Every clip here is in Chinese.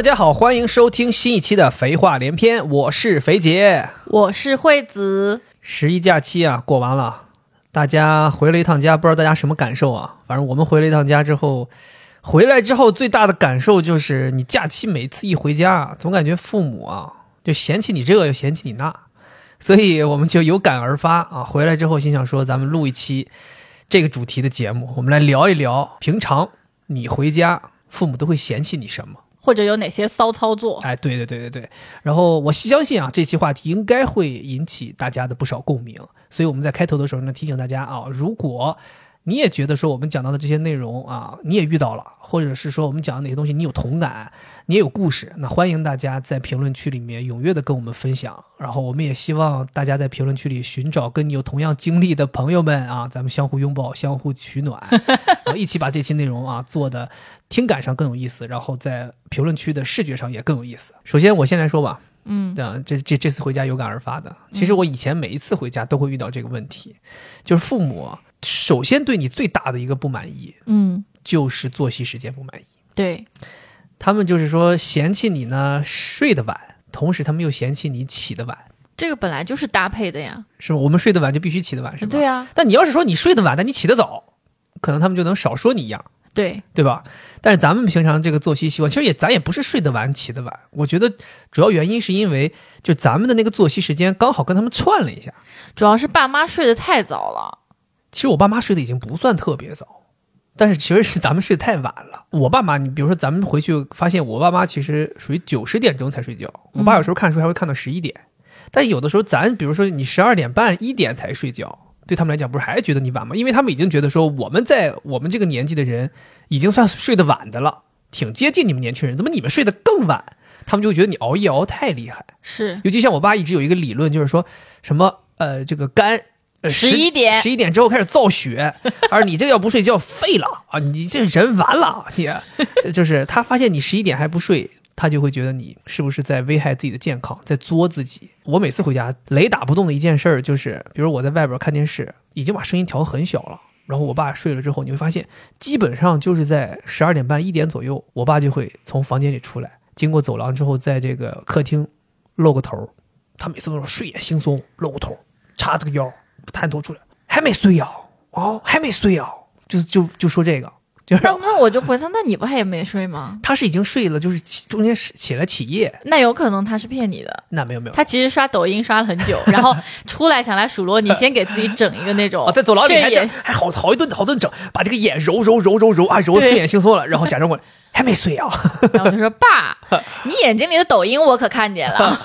大家好，欢迎收听新一期的《肥话连篇》，我是肥姐。我是惠子，十一假期啊，过完了，大家回了一趟家，不知道大家什么感受啊？反正我们回了一趟家之后，回来之后最大的感受就是，你假期每次一回家啊，总感觉父母啊就嫌弃你这个又嫌弃你那，所以我们就有感而发啊。回来之后心想说，咱们录一期这个主题的节目，我们来聊一聊平常你回家父母都会嫌弃你什么。或者有哪些骚操作？哎，对对对对对。然后我相信啊，这期话题应该会引起大家的不少共鸣，所以我们在开头的时候呢，提醒大家啊，如果你也觉得说我们讲到的这些内容啊，你也遇到了，或者是说我们讲的哪些东西你有同感，你也有故事，那欢迎大家在评论区里面踊跃的跟我们分享。然后我们也希望大家在评论区里寻找跟你有同样经历的朋友们啊，咱们相互拥抱，相互取暖，然后一起把这期内容啊做的听感上更有意思，然后在评论区的视觉上也更有意思。首先我先来说吧，嗯，这这这这次回家有感而发的。其实我以前每一次回家都会遇到这个问题，就是父母啊首先对你最大的一个不满意嗯，就是作息时间不满意，对，他们就是说嫌弃你呢睡得晚，同时他们又嫌弃你起得晚，这个本来就是搭配的呀。是吧？我们睡得晚就必须起得晚，是吧？对啊，但你要是说你睡得晚，但你起得早，可能他们就能少说你一样。对，对吧？但是咱们平常这个作息习惯，其实也咱也不是睡得晚起得晚，我觉得主要原因是因为就咱们的那个作息时间刚好跟他们串了一下。主要是爸妈睡得太早了。其实我爸妈睡得已经不算特别早，但是其实是咱们睡得太晚了。我爸妈，你比如说咱们回去发现，我爸妈其实属于九十点钟才睡觉，我爸有时候看书还会看到十一点，但有的时候咱比如说你十二点半一点才睡觉。对他们来讲，不是还觉得你晚吗？因为他们已经觉得说，我们在我们这个年纪的人，已经算睡得晚的了，挺接近你们年轻人。怎么你们睡得更晚？他们就会觉得你熬夜熬太厉害。是，尤其像我爸一直有一个理论，就是说什么呃，这个肝呃11点十一点之后开始造雪，而你这个要不睡觉废了啊，你这人完了，你这 就是他发现你十一点还不睡。他就会觉得你是不是在危害自己的健康，在作自己。我每次回家雷打不动的一件事儿就是，比如我在外边看电视，已经把声音调很小了，然后我爸睡了之后，你会发现，基本上就是在十二点半一点左右，我爸就会从房间里出来，经过走廊之后，在这个客厅露个头。他每次都是睡眼惺忪，露个头，叉着个腰，探头出来，还没睡呀、哦，还没睡呀、就就就说这个，就是那那我就回他，那你不还也没睡吗？他是已经睡了，就是起中间起起来起夜，那有可能他是骗你的。那没有没有，他其实刷抖音刷了很久，然后 出来想来数落你，先给自己整一个那种啊，在走廊里还还好好一顿好顿整，把这个眼揉揉揉揉揉啊揉对睡眼惺忪了，然后假装过来还没睡啊，然后就说：“爸，你眼睛里的抖音我可看见了。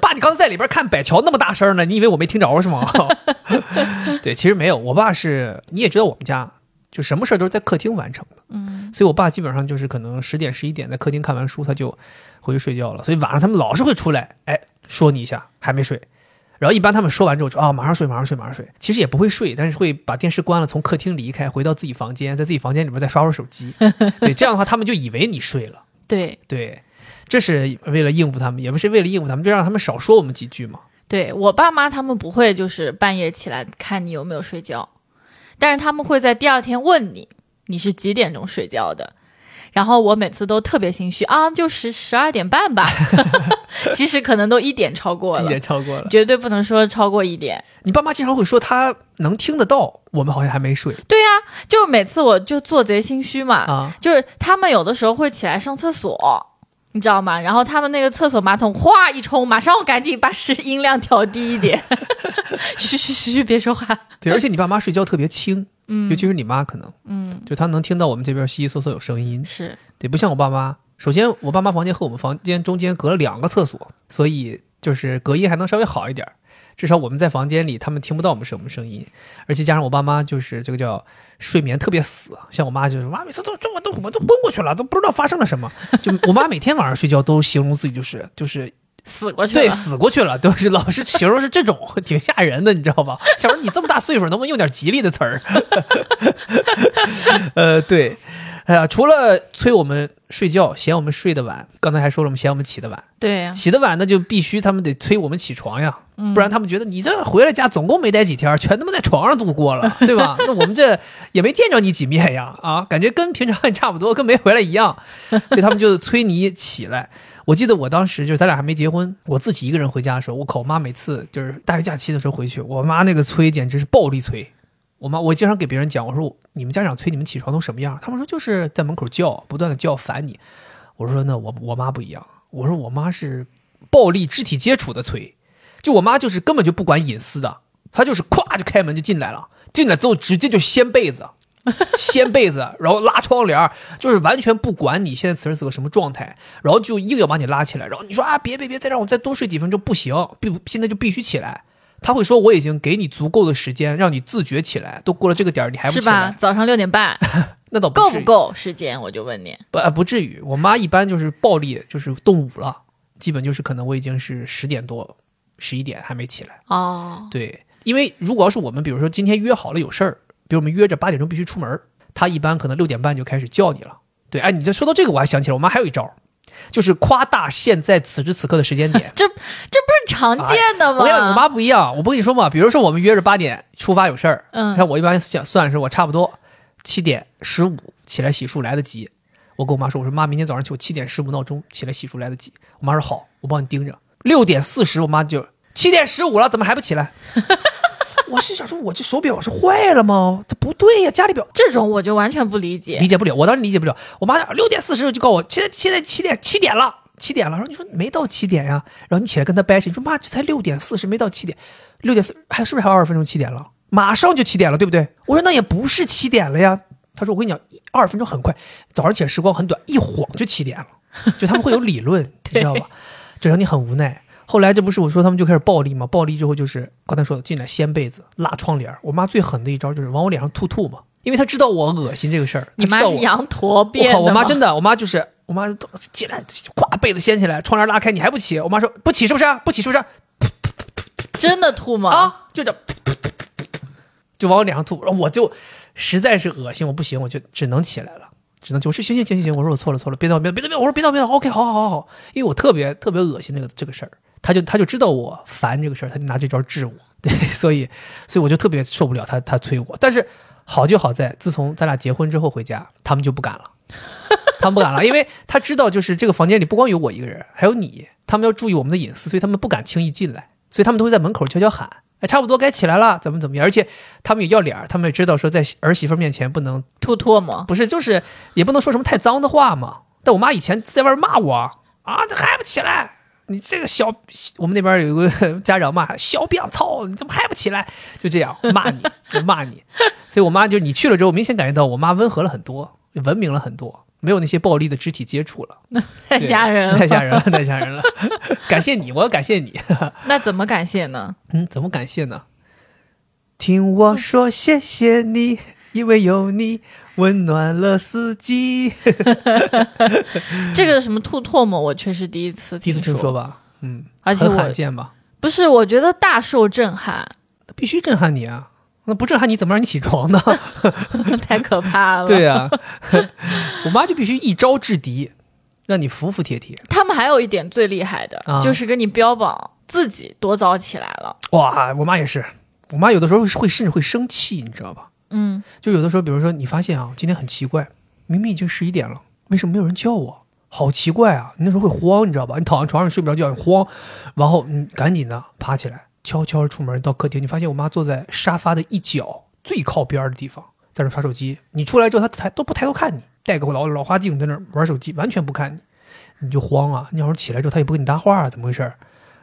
爸，你刚才在里边看百乔那么大声呢，你以为我没听着是吗？对，其实没有，我爸是你也知道我们家就什么事儿都是在客厅完成的，嗯，所以我爸基本上就是可能十点十一点在客厅看完书他就回去睡觉了，所以晚上他们老是会出来，哎，说你一下还没睡。然后一般他们说完之后说啊，马上睡，马上睡，马上睡。其实也不会睡，但是会把电视关了，从客厅离开，回到自己房间，在自己房间里面再刷会儿手机。对，这样的话他们就以为你睡了。对对，这是为了应付他们，也不是为了应付他们，就让他们少说我们几句嘛。对，我爸妈他们不会就是半夜起来看你有没有睡觉，但是他们会在第二天问你你是几点钟睡觉的。然后我每次都特别心虚啊，就十十二点半吧，其实可能都一点超过了一点，超过了。绝对不能说超过一点。你爸妈经常会说他能听得到，我们好像还没睡对呀、就每次我就做贼心虚嘛，啊。就是他们有的时候会起来上厕所，你知道吗？然后他们那个厕所马桶哗一冲，马上赶紧把声音量调低一点，嘘嘘嘘，别说话。对，而且你爸妈睡觉特别轻，嗯尤其是你妈可能，嗯，就她能听到我们这边悉悉嗦嗦有声音。是对，不像我爸妈。首先，我爸妈房间和我们房间中间隔了两个厕所，所以就是隔音还能稍微好一点儿。至少我们在房间里，他们听不到我们什么声音。而且加上我爸妈就是这个叫睡眠特别死，像我妈就是妈每次都这我都我都昏过去了，都不知道发生了什么。就我妈每天晚上睡觉都形容自己就是就是死过去了。对死过去了，都是老是形容是这种，挺吓人的，你知道吧？想说你这么大岁数，能不能用点吉利的词儿？呃，对，哎呀，除了催我们睡觉，嫌我们睡得晚，刚才还说了我们嫌我们起得晚，对呀、起得晚那就必须他们得催我们起床呀，不然他们觉得你这回来家总共没待几天，全他妈在床上度过了，对吧？那我们这也没见着你几面呀，啊，感觉跟平常也差不多，跟没回来一样，所以他们就催你起来。我记得我当时就是咱俩还没结婚，我自己一个人回家的时候，我靠，我妈每次就是大学假期的时候回去，我妈那个催简直是暴力催。我妈，我经常给别人讲，我说你们家长催你们起床都什么样？他们说就是在门口叫，不断的叫烦你。我说那我我妈不一样，我说我妈是暴力肢体接触的催，就我妈就是根本就不管隐私的，她就是咵就开门就进来了，进来之后直接就掀被子。掀被子，然后拉窗帘，就是完全不管你现在此时此刻什么状态，然后就硬要把你拉起来，然后你说啊，别别别，再让我再多睡几分钟不行，必现在就必须起来。他会说我已经给你足够的时间，让你自觉起来，都过了这个点儿，你还不起来？早上六点半，那倒够不够时间？我就问你，不不至于。我妈一般就是暴力，就是动武了，基本就是可能我已经是十点多、十一点还没起来哦。对，因为如果要是我们，比如说今天约好了有事儿。比如我们约着八点钟必须出门，他一般可能六点半就开始叫你了。对，哎，你这说到这个，我还想起来，我妈还有一招，就是夸大现在此时此刻的时间点。这这不是常见的吗？我跟我妈不一样，我不跟你说嘛。比如说我们约着八点出发有事儿，嗯，像我一般想算是我差不多七点十五起来洗漱来得及。我跟我妈说，我说妈，明天早上起我七点十五闹钟起来洗漱来得及。我妈说好，我帮你盯着。六点四十，我妈就七点十五了，怎么还不起来？我是想说，我这手表是坏了吗？它不对呀，家里表这种我就完全不理解，理解不了。我当时理解不了。我妈六点四十就告诉我，现在现在七点七点了，七点了。然后你说没到七点呀，然后你起来跟他掰扯，你说妈，这才六点四十，没到七点，六点四还是不是还有二十分钟七点了？马上就七点了，对不对？我说那也不是七点了呀。他说我跟你讲，二十分钟很快，早上起来时光很短，一晃就七点了。就他们会有理论，你知道吧？这让你很无奈。后来这不是我说他们就开始暴力吗？暴力之后就是刚才说的进来掀被子、拉窗帘。我妈最狠的一招就是往我脸上吐吐嘛，因为她知道我恶心这个事儿。你妈是羊驼变的我靠，我妈真的，我妈就是我妈进来，咵被子掀起来，窗帘拉开，你还不起？我妈说不起是不是？不起是不是？真的吐吗？啊，就这，就往我脸上吐，然后我就实在是恶心，我不行，我就只能起来了。只能就我说行行行行行，我说我错了错了，别闹别别别闹，我说别闹别闹，OK，好好好好，因为我特别特别恶心这个这个事儿，他就他就知道我烦这个事儿，他就拿这招治我，对，所以所以我就特别受不了他他催我，但是好就好在自从咱俩结婚之后回家，他们就不敢了，他们不敢了，因为他知道就是这个房间里不光有我一个人，还有你，他们要注意我们的隐私，所以他们不敢轻易进来，所以他们都会在门口悄悄喊。哎，差不多该起来了，怎么怎么样？而且他们也要脸儿，他们也知道说在儿媳妇面前不能吐唾沫，不是，就是也不能说什么太脏的话嘛。但我妈以前在外骂我啊，这还不起来？你这个小，我们那边有个 家长骂小病操，你怎么还不起来？就这样骂你，就骂你。所以我妈就你去了之后，明显感觉到我妈温和了很多，文明了很多。没有那些暴力的肢体接触了，太吓人了，太吓人了，太吓人了！感谢你，我要感谢你。那怎么感谢呢？嗯，怎么感谢呢？听我说，谢谢你，因为有你温暖了四季。这个什么吐唾沫，我确实第一次第一次听说吧？嗯，而且很罕见吧？不是，我觉得大受震撼。必须震撼你啊！那不震撼你怎么让你起床呢？太可怕了。对呀，我妈就必须一招制敌，让你服服帖帖。他们还有一点最厉害的，就是跟你标榜自己多早起来了。哇，我妈也是，我妈有的时候会甚至会生气，你知道吧？嗯，就有的时候，比如说你发现啊，今天很奇怪，明明已经十一点了，为什么没有人叫我？好奇怪啊！你那时候会慌，你知道吧？你躺在床上睡不着觉，你慌，然后你赶紧的爬起来。悄悄出门到客厅，你发现我妈坐在沙发的一角最靠边的地方，在那刷手机。你出来之后，她抬都不抬头看你，戴个老老花镜在那玩手机，完全不看你，你就慌啊！你要是起来之后，她也不跟你搭话，怎么回事？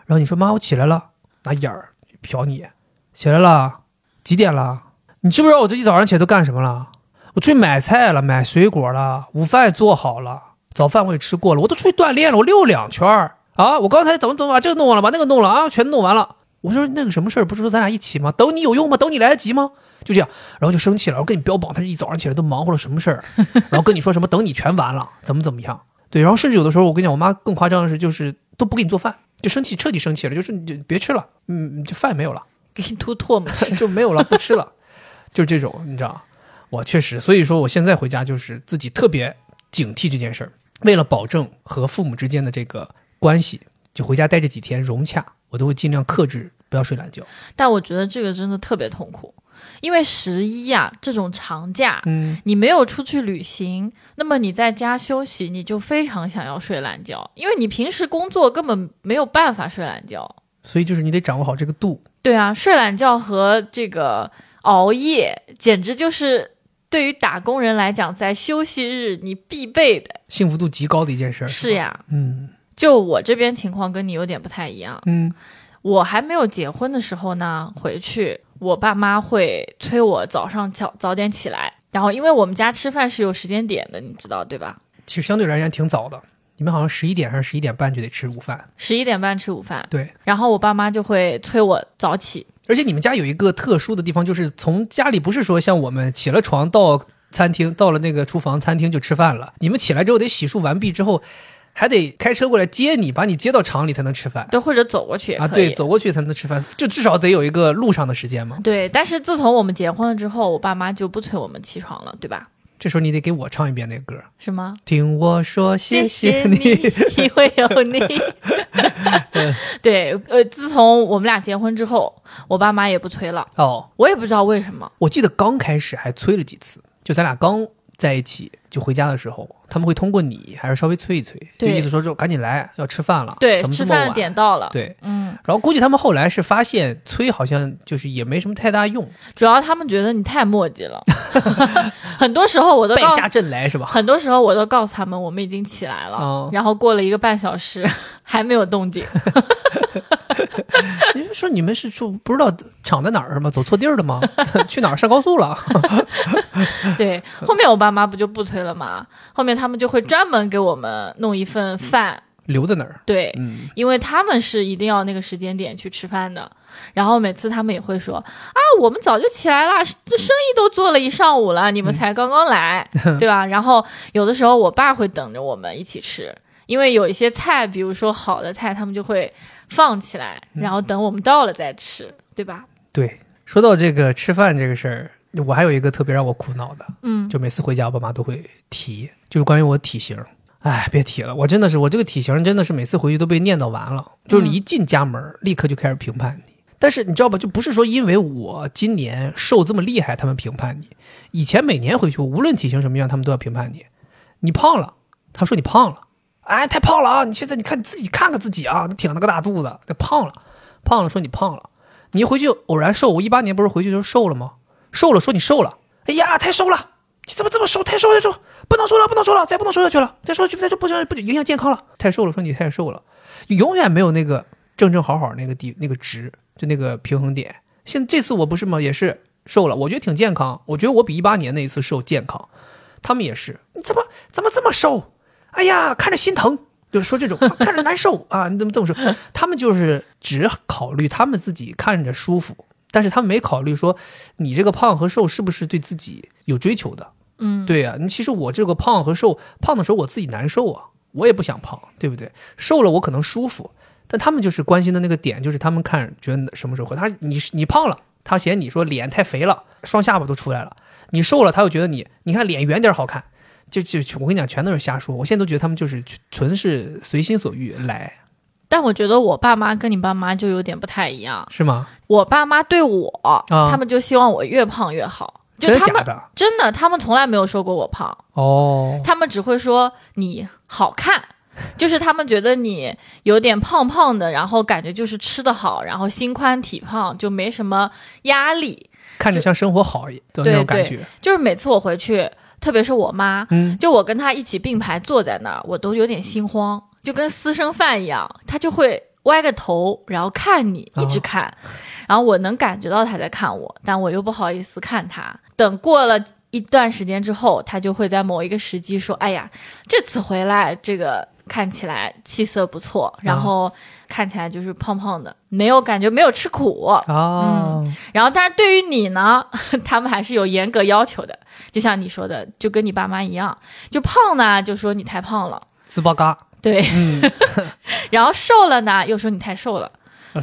然后你说妈，我起来了，拿眼儿瞟你，起来了，几点了？你知不知道我这一早上起来都干什么了？我出去买菜了，买水果了，午饭也做好了，早饭我也吃过了，我都出去锻炼了，我溜两圈儿啊！我刚才怎么怎么把这个弄了，把那个弄了啊，全弄完了。我说那个什么事儿，不是说咱俩一起吗？等你有用吗？等你来得及吗？就这样，然后就生气了，然后跟你标榜他是一早上起来都忙活了什么事儿，然后跟你说什么等你全完了，怎么怎么样？对，然后甚至有的时候我跟你讲，我妈更夸张的是，就是都不给你做饭，就生气，彻底生气了，就是你就别吃了，嗯，这饭没有了，给你吐唾沫就没有了，不吃了，就这种，你知道？我确实，所以说我现在回家就是自己特别警惕这件事儿，为了保证和父母之间的这个关系，就回家待这几天融洽。我都会尽量克制不要睡懒觉。但我觉得这个真的特别痛苦，因为十一啊这种长假，嗯，你没有出去旅行，那么你在家休息，你就非常想要睡懒觉，因为你平时工作根本没有办法睡懒觉。所以就是你得掌握好这个度。对啊，睡懒觉和这个熬夜，简直就是对于打工人来讲，在休息日你必备的。幸福度极高的一件事儿。是呀，嗯就我这边情况跟你有点不太一样。嗯，我还没有结婚的时候呢，回去我爸妈会催我早上早早点起来，然后因为我们家吃饭是有时间点的，你知道对吧？其实相对而言挺早的，你们好像十一点还是十一点半就得吃午饭。十一点半吃午饭，对，然后我爸妈就会催我早起。而且你们家有一个特殊的地方，就是从家里不是说像我们起了床到餐厅，到了那个厨房餐厅就吃饭了，你们起来之后得洗漱完毕之后，还得开车过来接你，把你接到厂里才能吃饭对，或者走过去。啊。对，走过去才能吃饭，就至少得有一个路上的时间嘛。对，但是自从我们结婚了之后，我爸妈就不催我们起床了，对吧？这时候你得给我唱一遍那个歌，是吗？听我说谢谢你。因为有你。对，呃，自从我们俩结婚之后，我爸妈也不催了，哦，我也不知道为什么。我记得刚开始还催了几次，就咱俩刚在一起就回家的时候，他们会通过你还是稍微催一催，就意思说就赶紧来，要吃饭了，对，吃饭的点到了。对，嗯，然后估计他们后来是发现催好像就是也没什么太大用，主要他们觉得你太磨叽了，很多时候我都告，败下阵来是吧？很多时候我都告诉他们我们已经起来了，哦。然后过了一个半小时还没有动静。你说你们是住不知道厂在哪儿是吗？走错地儿了吗？去哪儿上高速了？对，后面我爸妈不就不催了吗？后面他们就会专门给我们弄一份饭，留在那儿？对，嗯，因为他们是一定要那个时间点去吃饭的。然后每次他们也会说啊，我们早就起来了，这生意都做了一上午了，你们才刚刚来，对吧？然后有的时候我爸会等着我们一起吃，因为有一些菜，比如说好的菜，他们就会放起来，然后等我们到了再吃，对吧？对。说到这个吃饭这个事儿，我还有一个特别让我苦恼的，嗯，就每次回家，我爸妈都会提，就是关于我体型。哎，别提了，我真的是我这个体型真的是每次回去都被念叨完了。就是你一进家门，立刻就开始评判你。但是你知道吧，就不是说因为我今年瘦这么厉害，他们评判你。以前每年回去，无论体型什么样，他们都要评判你。你胖了，他说你胖了，哎，太胖了啊！你现在你看你自己看看自己啊，你挺了个大肚子，这胖了，胖了说你胖了。你一回去偶然瘦，我一八年不是回去就瘦了吗？瘦了说你瘦了，哎呀，太瘦了，你怎么这么瘦？太瘦太瘦，不能瘦了，不能瘦了，再不能瘦下去了，再瘦下去再瘦不行，不影响健康了。太瘦了说你太瘦了，永远没有那个正正好好那个地那个值，就那个平衡点。现这次我不是吗？也是瘦了，我觉得挺健康，我觉得我比一八年那一次瘦健康。他们也是，你怎么怎么这么瘦？哎呀，看着心疼。就说这种 看着难受啊，你怎么这么说？他们就是只考虑他们自己看着舒服，但是他们没考虑说你这个胖和瘦是不是对自己有追求的。嗯，对呀、你其实我这个胖和瘦，胖的时候我自己难受啊，我也不想胖，对不对？瘦了我可能舒服，但他们就是关心的那个点，就是他们看觉得什么时候合他你你胖了，他嫌你说脸太肥了，双下巴都出来了；你瘦了，他又觉得你你看脸圆点好看。就就我跟你讲，全都是瞎说。我现在都觉得他们就是纯是随心所欲来，但我觉得我爸妈跟你爸妈就有点不太一样。是吗？我爸妈对我，他们就希望我越胖越好。就他们真的假的？真的，他们从来没有说过我胖，哦，他们只会说你好看，就是他们觉得你有点胖胖的，然后感觉就是吃的好，然后心宽体胖，就没什么压力。看着像生活好的那种感觉。就是每次我回去，特别是我妈，嗯，就我跟她一起并排坐在那儿，我都有点心慌，就跟私生饭一样，她就会歪个头，然后看你，一直哦看，然后我能感觉到她在看我，但我又不好意思看她。等过了一段时间之后，她就会在某一个时机说：“哎呀，这次回来这个看起来气色不错，然后看起来就是胖胖的，没有感觉没有吃苦。”哦，然后，但是对于你呢，他们还是有严格要求的，就像你说的，就跟你爸妈一样，就胖呢，就说你太胖了，自巴嘎，对，嗯，然后瘦了呢，又说你太瘦了，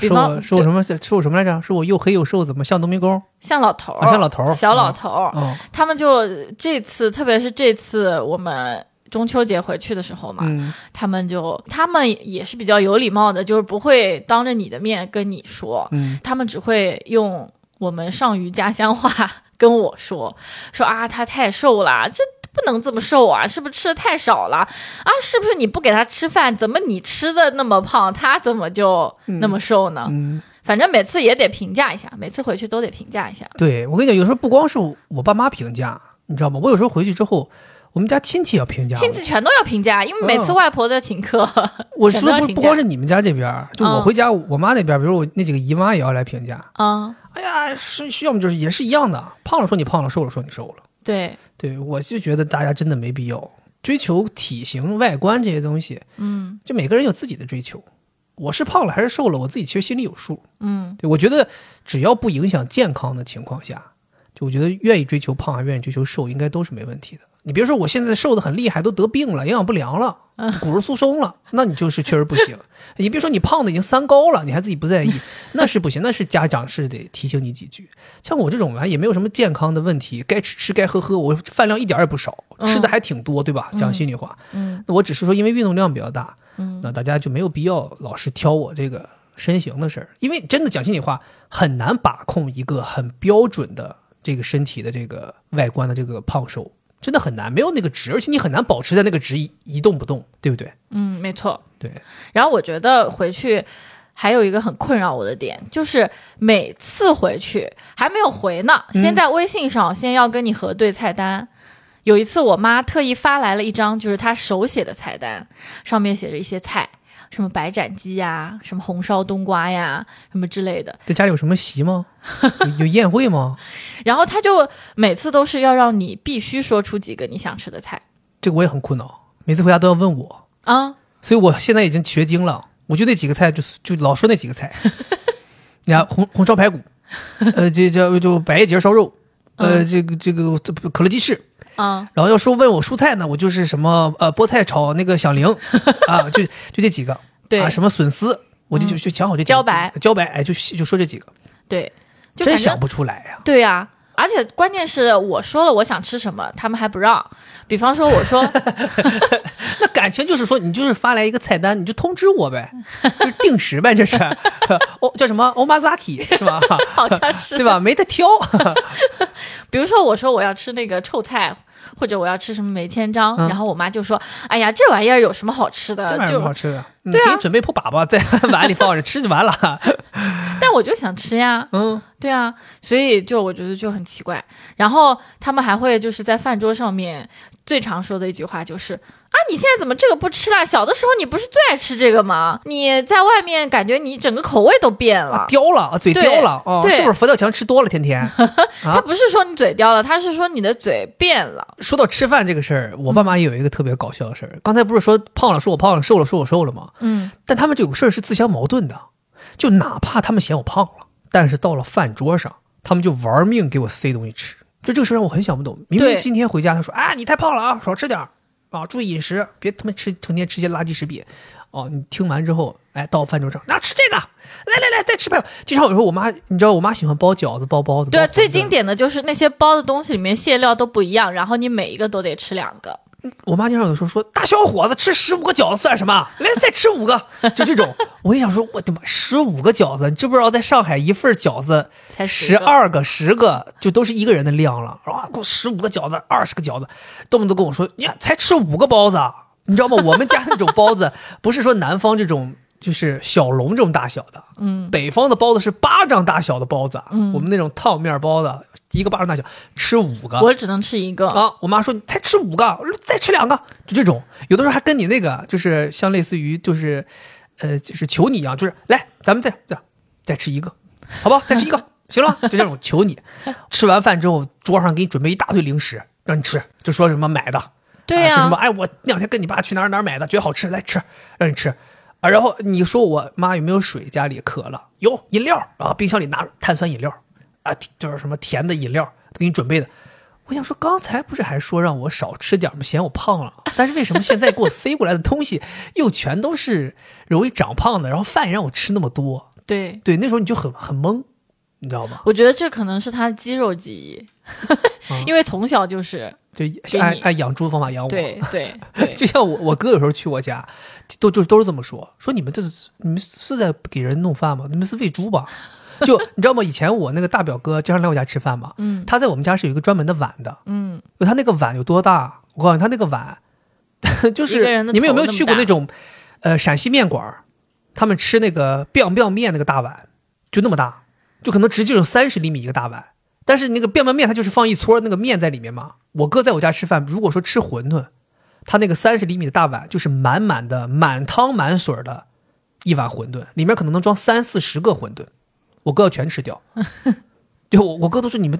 比说说我什么？说我什么来着？说我又黑又瘦，怎么像农民工？像老头儿、啊像老头儿。小老头儿，嗯，他们就这次，特别是这次我们中秋节回去的时候嘛，嗯他们就他们也是比较有礼貌的，就是不会当着你的面跟你说，嗯他们只会用我们上虞家乡话 跟我说，说啊他太瘦了，这不能这么瘦啊，是不是吃的太少了啊？是不是你不给他吃饭，怎么你吃的那么胖，他怎么就那么瘦呢？嗯，反正每次也得评价一下，每次回去都得评价一下。对我跟你讲，有时候不光是我爸妈评价，你知道吗？我有时候回去之后，我们家亲戚要评价。亲戚全都要评价，因为每次外婆都要请客，我说不不光是你们家这边，就我嗯回家，我妈那边，比如我那几个姨妈也要来评价。嗯，哎呀，是是要么就是也是一样的，胖了说你胖了，瘦了说你瘦了。对，对我就觉得大家真的没必要追求体型、外观这些东西，嗯就每个人有自己的追求。我是胖了还是瘦了，我自己其实心里有数。嗯对我觉得只要不影响健康的情况下，就我觉得愿意追求胖还愿意追求瘦，应该都是没问题的。你别说我现在瘦的很厉害，都得病了，营养不良了，骨质疏松了，那你就是确实不行。你别说你胖的已经三高了，你还自己不在意，那是不行，那是家长是得提醒你几句。像我这种吧，也没有什么健康的问题，该吃吃该喝喝，我饭量一点也不少，吃的还挺多，对吧？讲心里话，嗯那我只是说因为运动量比较大，嗯那大家就没有必要老是挑我这个身形的事儿，因为真的讲心里话，很难把控一个很标准的这个身体的这个外观的这个胖瘦，真的很难，没有那个值，而且你很难保持在那个值一一动不动，对不对？嗯，没错。对，然后我觉得回去还有一个很困扰我的点，就是每次回去还没有回呢，嗯先在微信上先要跟你核对菜单。有一次，我妈特意发来了一张就是她手写的菜单，上面写着一些菜，什么白斩鸡呀，什么红烧冬瓜呀，什么之类的。这家里有什么席吗？有有宴会吗？然后他就每次都是要让你必须说出几个你想吃的菜这个我也很苦恼，每次回家都要问我，啊。所以我现在已经学精了，我就那几个菜就就老说那几个菜，你看红红烧排骨，呃，这这就白节烧肉，呃，这个这个这可乐鸡翅。啊，然后要说问我蔬菜呢，我就是什么呃菠菜炒那个响铃 啊，就就这几个，对。啊什么笋丝，我就就就讲好这几个茭白茭白，哎就就说这几个，对，就真想不出来呀、对呀、而且关键是我说了我想吃什么，他们还不让。比方说，我说 那感情就是说，你就是发来一个菜单，你就通知我呗，就是定时呗，这是，哦叫什么 omazaki 是吧？好像是对吧？没得挑，比如说我说我要吃那个臭菜，或者我要吃什么梅千张，嗯然后我妈就说：“哎呀，这玩意儿有什么好吃的？这玩意儿就好吃的，嗯对啊准备破粑粑在 碗里放着吃就完了。但我就想吃呀，嗯，对啊，所以就我觉得就很奇怪。然后他们还会就是在饭桌上面最常说的一句话就是：啊，你现在怎么这个不吃啦？小的时候你不是最爱吃这个吗？你在外面感觉你整个口味都变了。刁了，啊嘴对刁了哦，是不是佛跳墙吃多了？天天。他不是说你嘴刁了，他是说你的嘴变了。说到吃饭这个事儿，我爸妈也有一个特别搞笑的事儿。刚才不是说胖了说我胖了，瘦了说我瘦了吗？嗯，但他们这个事儿是自相矛盾的，就哪怕他们嫌我胖了，但是到了饭桌上，他们就玩命给我塞东西吃。就这个事儿让我很想不懂。明明今天回家，他说：“啊，你太胖了啊，少吃点儿啊，注意饮食，别他妈吃成天吃些垃圾食品。”哦，你听完之后，哎，到饭桌上，那、吃这个，来来来，再吃饭。经常有时候我妈，你知道我妈喜欢包饺子、包包子。对最经典的就是那些包的东西里面馅料都不一样，然后你每一个都得吃两个。我妈经常有时候说：“大小伙子吃十五个饺子算什么？来，再吃五个。”就这种，我一想说，我的妈，十五个饺子，你知不知道在上海一份饺子才十10个二个、十个，就都是一个人的量了。啊，给我十五个饺子，二十个饺子，动不动跟我说：“你看才吃五个包子啊，你知道吗？我们家那种包子不是说南方这种。”就是小笼这种大小的，嗯，北方的包子是巴掌大小的包子，嗯，我们那种烫面包子一个巴掌大小，吃五个，我只能吃一个。啊，我妈说你才吃五个，我说再吃两个，就这种，有的时候还跟你那个就是像类似于就是，呃，就是求你一样，就是来咱们再再再吃一个，好不好？再吃一个，行了吗，就这种求你。吃完饭之后，桌上给你准备一大堆零食让你吃，就说什么买的，对呀、啊是什么？哎，我那两天跟你爸去哪儿哪儿买的，觉得好吃，来吃，让你吃。啊，然后你说我妈有没有水？家里渴了，有饮料啊，冰箱里拿碳酸饮料，啊，就是什么甜的饮料都给你准备的。我想说，刚才不是还说让我少吃点吗？嫌我胖了，但是为什么现在给我塞过来的东西又全都是容易长胖的？然后饭也让我吃那么多，对，对，那时候你就很很懵，你知道吗？我觉得这可能是他的肌肉记忆，啊因为从小就是就给你按按养猪的方法养我。对 对对，就像我我哥有时候去我家，都就都是这么说，说你们这是你们是在给人弄饭吗？你们是喂猪吧？就你知道吗？以前我那个大表哥经常来我家吃饭嘛，嗯他在我们家是有一个专门的碗的，嗯，就他那个碗有多大？我告诉你，他那个碗 就是你们有没有去过那种呃陕西面馆儿他们吃那个 biang biang 面那个大碗，就那么大，就可能直径有三十厘米一个大碗。但是那个 biang biang 面它就是放一撮那个面在里面嘛。我哥在我家吃饭，如果说吃馄饨，他那个三十厘米的大碗就是满满的满汤满水儿的一碗馄饨，里面可能能装三四十个馄饨，我哥要全吃掉。就我我哥都说你们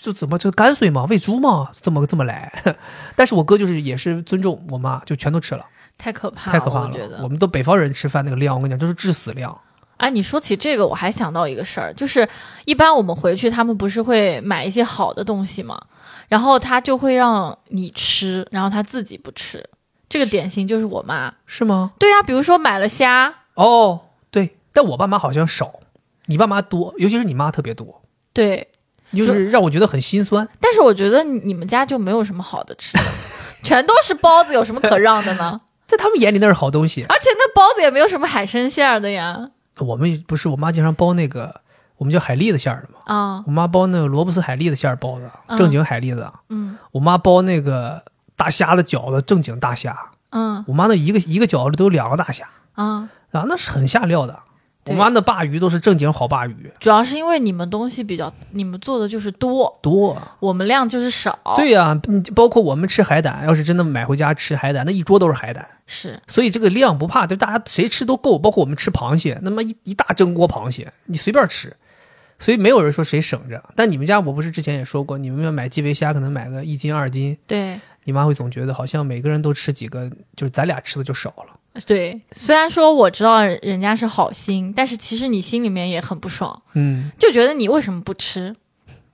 这怎么这泔水嘛？喂猪嘛？这么这么来？但是我哥就是也是尊重我妈，就全都吃了，太可怕了，太可怕我觉得。了。我们都北方人吃饭那个量，我跟你讲，就是致死量。哎，你说起这个，我还想到一个事儿，就是一般我们回去，他们不是会买一些好的东西嘛？然后他就会让你吃，然后他自己不吃。这个典型就是我妈。是吗？对呀、比如说买了虾，哦，对，但我爸妈好像少，你爸妈多，尤其是你妈特别多，对，就是让我觉得很心酸。但是我觉得你你们家就没有什么好的吃的，全都是包子，有什么可让的呢？在他们眼里那是好东西。而且那包子也没有什么海参馅儿的呀。我们不是我妈经常包那个，我们叫海蛎子馅儿的嘛。啊，我妈包那个萝卜丝海蛎子馅儿包的，嗯正经海蛎子。嗯我妈包那个大虾的饺子，正经大虾。嗯我妈那一个一个饺子里都有两个大虾啊，啊，那是很下料的。我对妈那鲅鱼都是正经好鲅鱼，主要是因为你们东西比较，你们做的就是多，多。我们量就是少。，对呀、你包括我们吃海胆，要是真的买回家吃海胆，那一桌都是海胆。是所以这个量不怕，就大家谁吃都够，包括我们吃螃蟹，那么一一大蒸锅螃蟹，你随便吃，所以没有人说谁省着。但你们家我不是之前也说过，你们要买基围虾，可能买个一斤二斤，对你妈会总觉得好像每个人都吃几个，就是咱俩吃的就少了。对。虽然说我知道人家是好心，但是其实你心里面也很不爽，嗯就觉得你为什么不吃？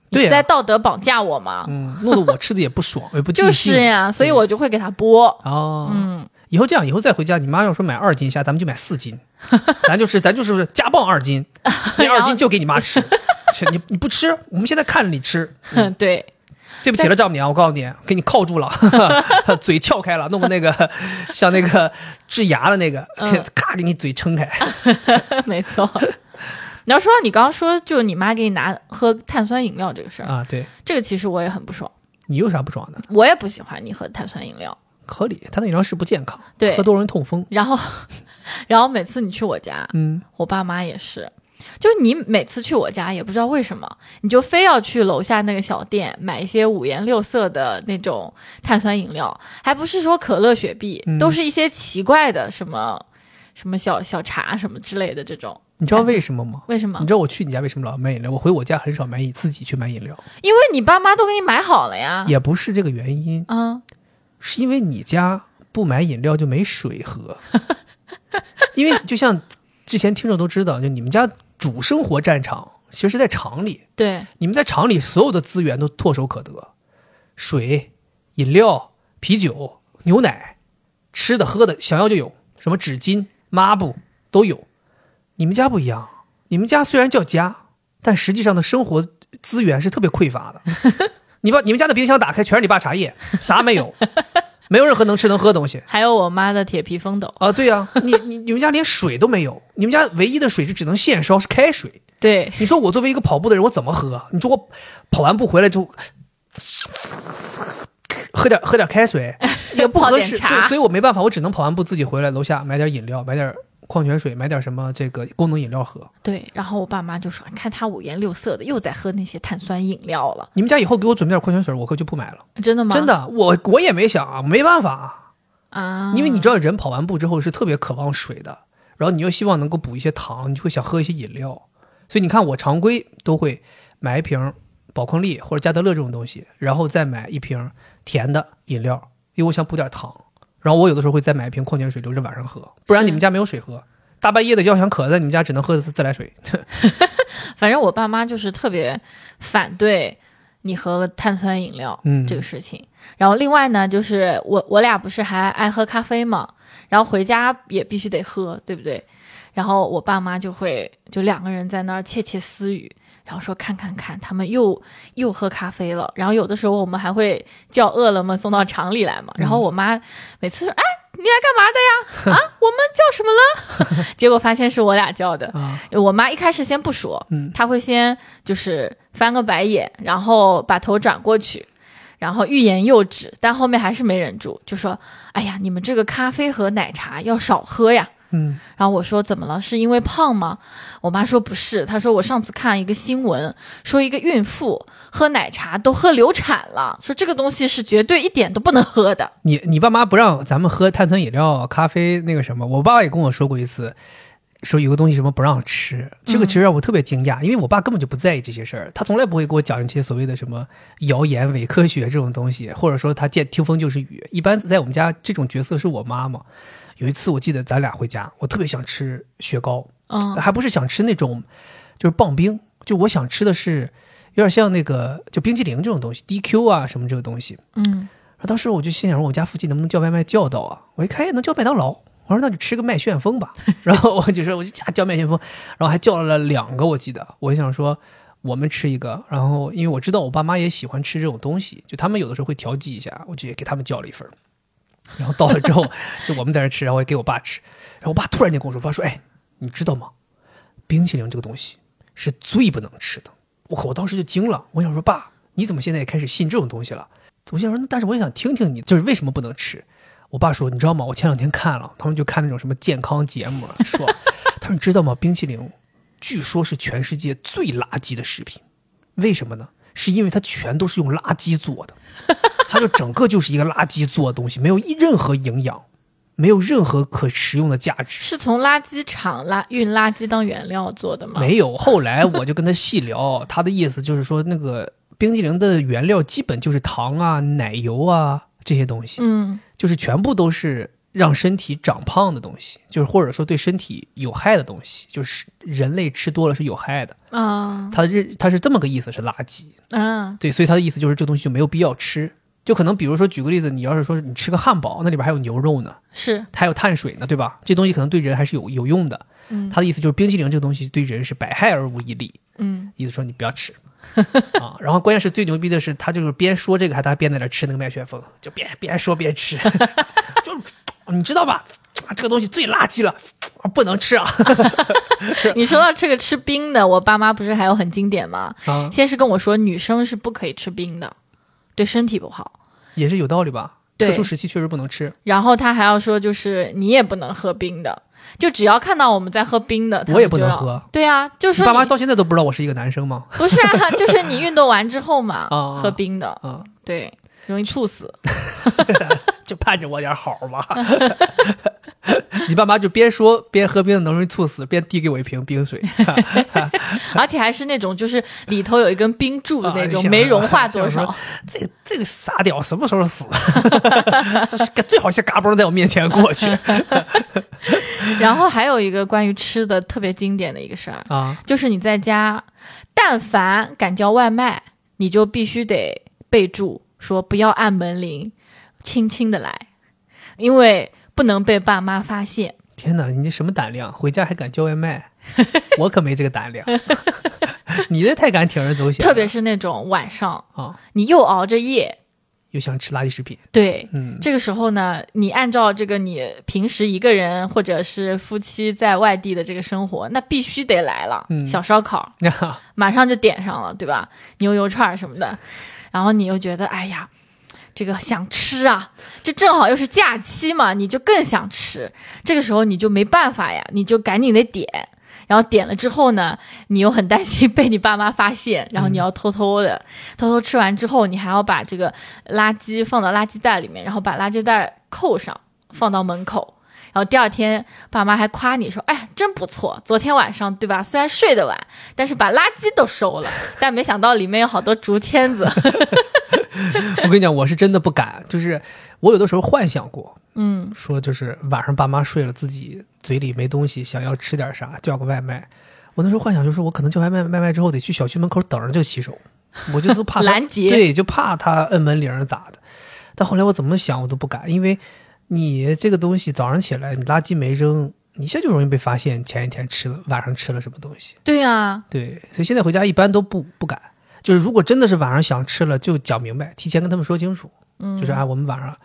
你是在道德绑架我吗？嗯，弄得我吃的也不爽，也不就。是呀，所以我就会给他剥。哦，嗯，以后这样，以后再回家，你妈要说买二斤虾，咱们就买四斤，咱就是咱就是家暴二斤，那二斤就给你妈吃，你你不吃，我们现在看着你吃，对，对不起了，丈母娘，我告诉你，给你铐住了，嘴撬开了，弄个那个 像那个治牙的那个，嗯咔给你嘴撑开。没错。你要说到你刚刚说，就是你妈给你拿喝碳酸饮料这个事儿，啊，对这个其实我也很不爽，你有啥不爽的？我也不喜欢你喝碳酸饮料。合理，碳酸饮料是不健康，对喝多容易痛风。然后，然后每次你去我家，嗯，我爸妈也是，就是你每次去我家，也不知道为什么，你就非要去楼下那个小店买一些五颜六色的那种碳酸饮料，还不是说可乐、雪碧，嗯都是一些奇怪的什么什么小小茶什么之类的这种。你知道为什么吗？为什么你？知道我去你家为什么老买饮料？我回我家很少买饮，自己去买饮料，因为你爸妈都给你买好了呀。也不是这个原因，啊，是因为你家不买饮料就没水喝。因为就像之前听众都知道，就你们家主生活战场其实是在厂里，对，你们在厂里所有的资源都唾手可得，水、饮料、啤酒、牛奶，吃的喝的想要就有，什么纸巾、抹布都有。你们家不一样，你们家虽然叫家，但实际上的生活资源是特别匮乏的。你把你们家的冰箱打开，全是你爸茶叶，啥没有，没有任何能吃能喝的东西还有我妈的铁皮风斗。啊！对呀、你你你们家连水都没有，你们家唯一的水是只能现烧，是开水。对，你说我作为一个跑步的人，我怎么喝？你说我跑完步回来就 喝点喝点开水，也不合适。对，所以我没办法，我只能跑完步自己回来楼下买点饮料，买点矿泉水，买点什么这个功能饮料喝。对，然后我爸妈就说：“你看他五颜六色的，又在喝那些碳酸饮料了。你们家以后给我准备点矿泉水，我可就不买了。”真的吗？真的，我我也没想啊，没办法，啊，因为你知道人跑完步之后是特别渴望水的，然后你又希望能够补一些糖，你就会想喝一些饮料。所以你看，我常规都会买一瓶宝矿力或者加德乐这种东西，然后再买一瓶甜的饮料，因为我想补点糖。然后我有的时候会再买一瓶矿泉水留着晚上喝，不然你们家没有水喝。大半夜的要想渴，在你们家只能喝的是自来水。反正我爸妈就是特别反对你喝碳酸饮料嗯这个事情。然后另外呢，就是我我俩不是还爱喝咖啡嘛，然后回家也必须得喝，对不对？然后我爸妈就会就两个人在那儿窃窃私语，然后说看看看，他们又又喝咖啡了。然后有的时候我们还会叫饿了么送到厂里来嘛。然后我妈每次说：“哎，你来干嘛的呀？啊，我们叫什么了？” 结果发现是我俩叫的。啊，我妈一开始先不说，嗯她会先就是翻个白眼，然后把头转过去，然后欲言又止，但后面还是没忍住，就说：“哎呀，你们这个咖啡和奶茶要少喝呀。”嗯，然后我说怎么了？是因为胖吗？我妈说不是，她说我上次看一个新闻，说一个孕妇喝奶茶都喝流产了，说这个东西是绝对一点都不能喝的。你你爸妈不让咱们喝碳酸饮料、咖啡那个什么，我爸爸也跟我说过一次，说有个东西什么不让吃，这个其实让我特别惊讶，因为我爸根本就不在意这些事儿，他从来不会给我讲这些所谓的什么谣言、伪科学这种东西，或者说他见听风就是雨。一般在我们家这种角色是我妈妈。有一次我记得咱俩回家，我特别想吃雪糕，嗯还不是想吃那种就是棒冰，就我想吃的是有点像那个就冰淇淋这种东西，DQ 啊什么这个东西。嗯然后当时我就心想，说我家附近能不能叫外卖叫到啊？我一看，哎，能叫麦当劳。我说那就吃个麦旋风吧。然后我就说我就家叫麦旋风，然后还叫了两个，我记得。我就想说我们吃一个，然后因为我知道我爸妈也喜欢吃这种东西，就他们有的时候会调剂一下，我就也给他们叫了一份儿。然后到了之后，就我们在那吃，然后也给我爸吃。然后我爸突然间跟我说：“爸说，哎，你知道吗？冰淇淋这个东西是最不能吃的。”我靠！我当时就惊了，我想说，爸，你怎么现在也开始信这种东西了？我想说，但是我也想听听你，就是为什么不能吃？我爸说，你知道吗？我前两天看了，他们就看那种什么健康节目，说，他说你知道吗？冰淇淋据说是全世界最垃圾的食品，为什么呢？是因为它全都是用垃圾做的，它就整个就是一个垃圾做的东西，没有一任何营养，没有任何可食用的价值。是从垃圾场拉运垃圾当原料做的吗？没有，后来我就跟他细聊，他的意思就是说，那个冰激凌的原料基本就是糖啊、奶油啊这些东西，嗯就是全部都是让身体长胖的东西，就是或者说对身体有害的东西，就是人类吃多了是有害的。啊他认他是这么个意思，是垃圾。啊对，所以他的意思就是这东西就没有必要吃。就可能比如说举个例子，你要是说你吃个汉堡，那里边还有牛肉呢，是还有碳水呢，对吧？这东西可能对人还是有有用的。嗯他的意思就是冰淇淋这个东西对人是百害而无一利。嗯意思说你不要吃啊。然后关键是最牛逼的是，他就是边说这个，还他边在那吃那个麦旋风，就边边说边吃，就你知道吧？啊，这个东西最垃圾了，啊不能吃啊！你说到这个吃冰的，我爸妈不是还有很经典吗？啊，先是跟我说女生是不可以吃冰的，对身体不好。也是有道理吧？特殊时期确实不能吃。然后他还要说，就是你也不能喝冰的，就只要看到我们在喝冰的，我也不。能喝。对啊，就你爸妈到现在都不知道我是一个男生吗？不是啊，就是你运动完之后嘛，啊喝冰的，啊，对，容易猝死。就盼着我点好吧。你爸妈就边说边喝冰的能容易猝死，边递给我一瓶冰水。而且还是那种就是里头有一根冰柱的那种，啊没融化多少。这个这个傻屌什么时候死？最好先嘎嘣在我面前过去然后还有一个关于吃的特别经典的一个事儿，啊！就是你在家，但凡敢叫外卖，你就必须得备注说不要按门铃，轻轻的来，因为不能被爸妈发现。天哪，你这什么胆量？回家还敢叫外卖？我可没这个胆量。你这太敢铤而走险，特别是那种晚上，啊，你又熬着夜，又想吃垃圾食品。对，嗯，这个时候呢，你按照这个你平时一个人或者是夫妻在外地的这个生活，那必须得来了，嗯小烧烤呀，马上就点上了，对吧？牛油串儿什么的，然后你又觉得，哎呀。这个想吃啊，这正好又是假期嘛，你就更想吃。这个时候你就没办法呀，你就赶紧得点。然后点了之后呢，你又很担心被你爸妈发现，然后你要偷偷的、偷偷吃完之后，你还要把这个垃圾放到垃圾袋里面，然后把垃圾袋扣上，放到门口。然后第二天，爸妈还夸你说：“哎，真不错，昨天晚上对吧？虽然睡得晚，但是把垃圾都收了。但没想到里面有好多竹签子。我跟你讲，我是真的不敢。就是我有的时候幻想过，嗯，说就是晚上爸妈睡了，自己嘴里没东西，想要吃点啥，叫个外卖。我那时候幻想就是，我可能叫外卖外卖之后得去小区门口等着这个骑手，我就都 怕拦截对，就怕他摁门铃咋的。但后来我怎么想我都不敢，因为你这个东西早上起来你垃圾没扔，你一下就容易被发现前一天吃了晚上吃了什么东西。对呀、对，所以现在回家一般都不不敢，就是如果真的是晚上想吃了，就讲明白，提前跟他们说清楚，嗯，就是啊，我们晚上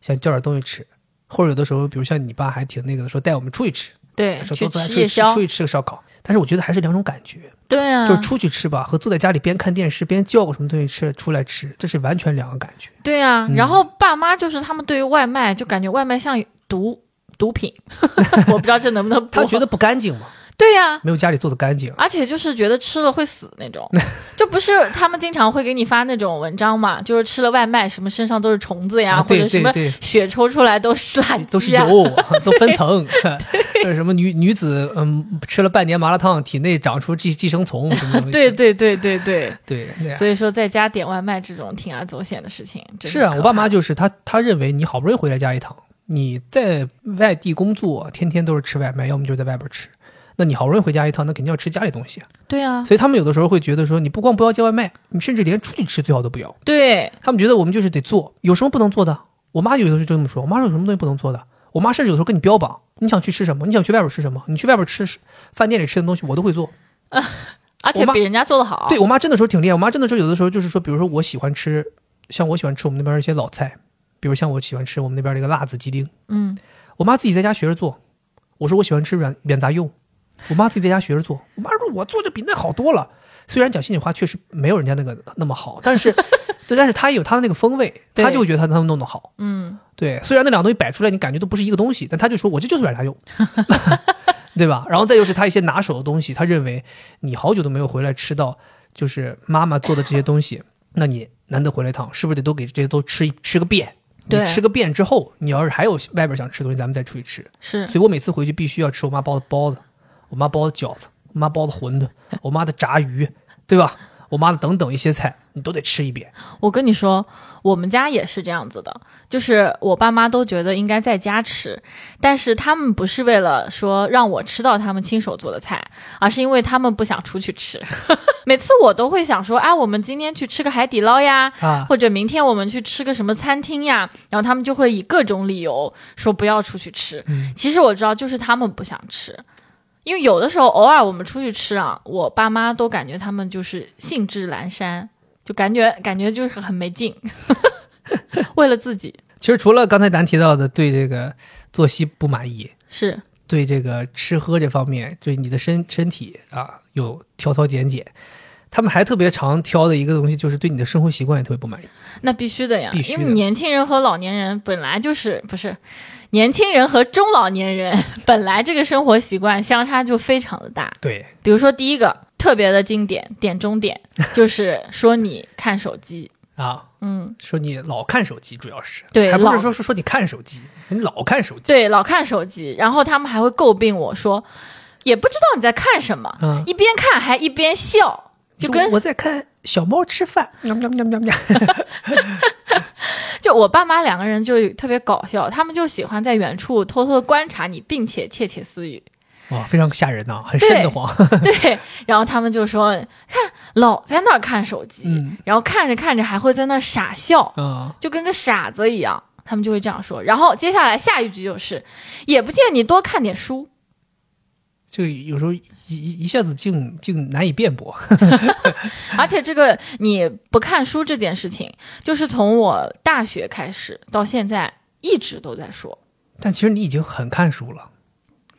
想叫点东西吃，或者有的时候，比如像你爸还挺那个的，说带我们出去吃，对，说去坐坐出去吃，出，去吃个烧烤。但是我觉得还是两种感觉，对啊，就是出去吃吧，和坐在家里边看电视边叫个什么东西吃出来吃，这是完全两个感觉。对啊，嗯。然后爸妈就是他们对于外卖就感觉外卖像毒毒品，我不知道这能不能播。他觉得不干净嘛，对呀、没有家里做的干净。而且就是觉得吃了会死那种，就不是他们经常会给你发那种文章嘛，就是吃了外卖什么身上都是虫子呀，或者什么血抽出来都是垃圾、啊，都是油，都分层。呃什么女女子，嗯，吃了半年麻辣烫，体内长出寄寄生虫，什么东西。对对对对对，对，所以说在家点外卖这种铤而走险的事情，是啊，我爸妈就是他，他认为你好不容易回来家一趟，你在外地工作，天天都是吃外卖，要么就在外边吃。那你好不容易回家一趟，那肯定要吃家里东西啊。对啊，所以他们有的时候会觉得说，你不光不要叫外卖，你甚至连出去吃最好都不要。对他们觉得我们就是得做，有什么不能做的？我妈有的时候就这么说，我妈说有什么东西不能做的？我妈甚至有时候跟你标榜，你想去吃什么？你想去外边吃什么？你去外边吃饭店里吃的东西，我都会做。而且比人家做的好，对我妈真的时候挺厉害，我妈真的时候有的时候就是说，比如说我喜欢吃，像我喜欢吃我们那边一些老菜，比如像我喜欢吃我们那边那个辣子鸡丁，嗯，我妈自己在家学着做。我说我喜欢吃软软杂肉，我妈自己在家学着做。我妈说我做的比那好多了。虽然讲心里话，确实没有人家那个那么好，但是，对，但是她也有她的那个风味，对她就会觉得她他们弄得好。嗯，对，虽然那两个东西摆出来，你感觉都不是一个东西，但她就说我这就是软杂肉，对吧？然后再就是她一些拿手的东西，她认为你好久都没有回来吃到，就是妈妈做的这些东西，那你难得回来一趟，是不是得都给这些都吃一吃个遍？你对吃个遍之后，你要是还有外边想吃的东西，咱们再出去吃。是所以我每次回去必须要吃我妈包的包子，我妈包的饺子，我妈包的馄饨，我妈的炸鱼，对吧？我妈的等等一些菜，你都得吃一遍。我跟你说，我们家也是这样子的，就是我爸妈都觉得应该在家吃，但是他们不是为了说让我吃到他们亲手做的菜，而是因为他们不想出去吃。每次我都会想说，哎，我们今天去吃个海底捞呀，啊，或者明天我们去吃个什么餐厅呀，然后他们就会以各种理由说不要出去吃。嗯其实我知道，就是他们不想吃。因为有的时候偶尔我们出去吃啊，我爸妈都感觉他们就是兴致阑珊，就感觉感觉就是很没劲，为了自己其实除了刚才咱提到的对这个作息不满意，是对这个吃喝这方面，对你的身身体啊有挑挑拣拣，他们还特别常挑的一个东西，就是对你的生活习惯也特别不满意。那必须的呀，必须的。因为年轻人和老年人本来就是不是。年轻人和中老年人 本来这个生活习惯相差就非常的大，对，比如说第一个特别的经典点中点，就是说你看手机，啊，嗯，说你老看手机，主要是。对还不是说说说你看手机，你老看手机。对，老看手机，然后他们还会诟病我说，也不知道你在看什么，嗯。一边看还一边笑，就跟说我在看小猫吃饭，喵喵喵喵喵。就我爸妈两个人就特别搞笑，他们就喜欢在远处偷偷的观察你，并且窃窃私语。哇，非常吓人呐、很瘆得慌。对，然后他们就说，看老在那儿看手机，嗯然后看着看着还会在那儿傻笑，啊，就跟个傻子一样。他们就会这样说，然后接下来下一句就是，也不见你多看点书。就有时候一一一下子竟竟难以辩驳。而且这个你不看书这件事情，就是从我大学开始到现在一直都在说。但其实你已经很看书了，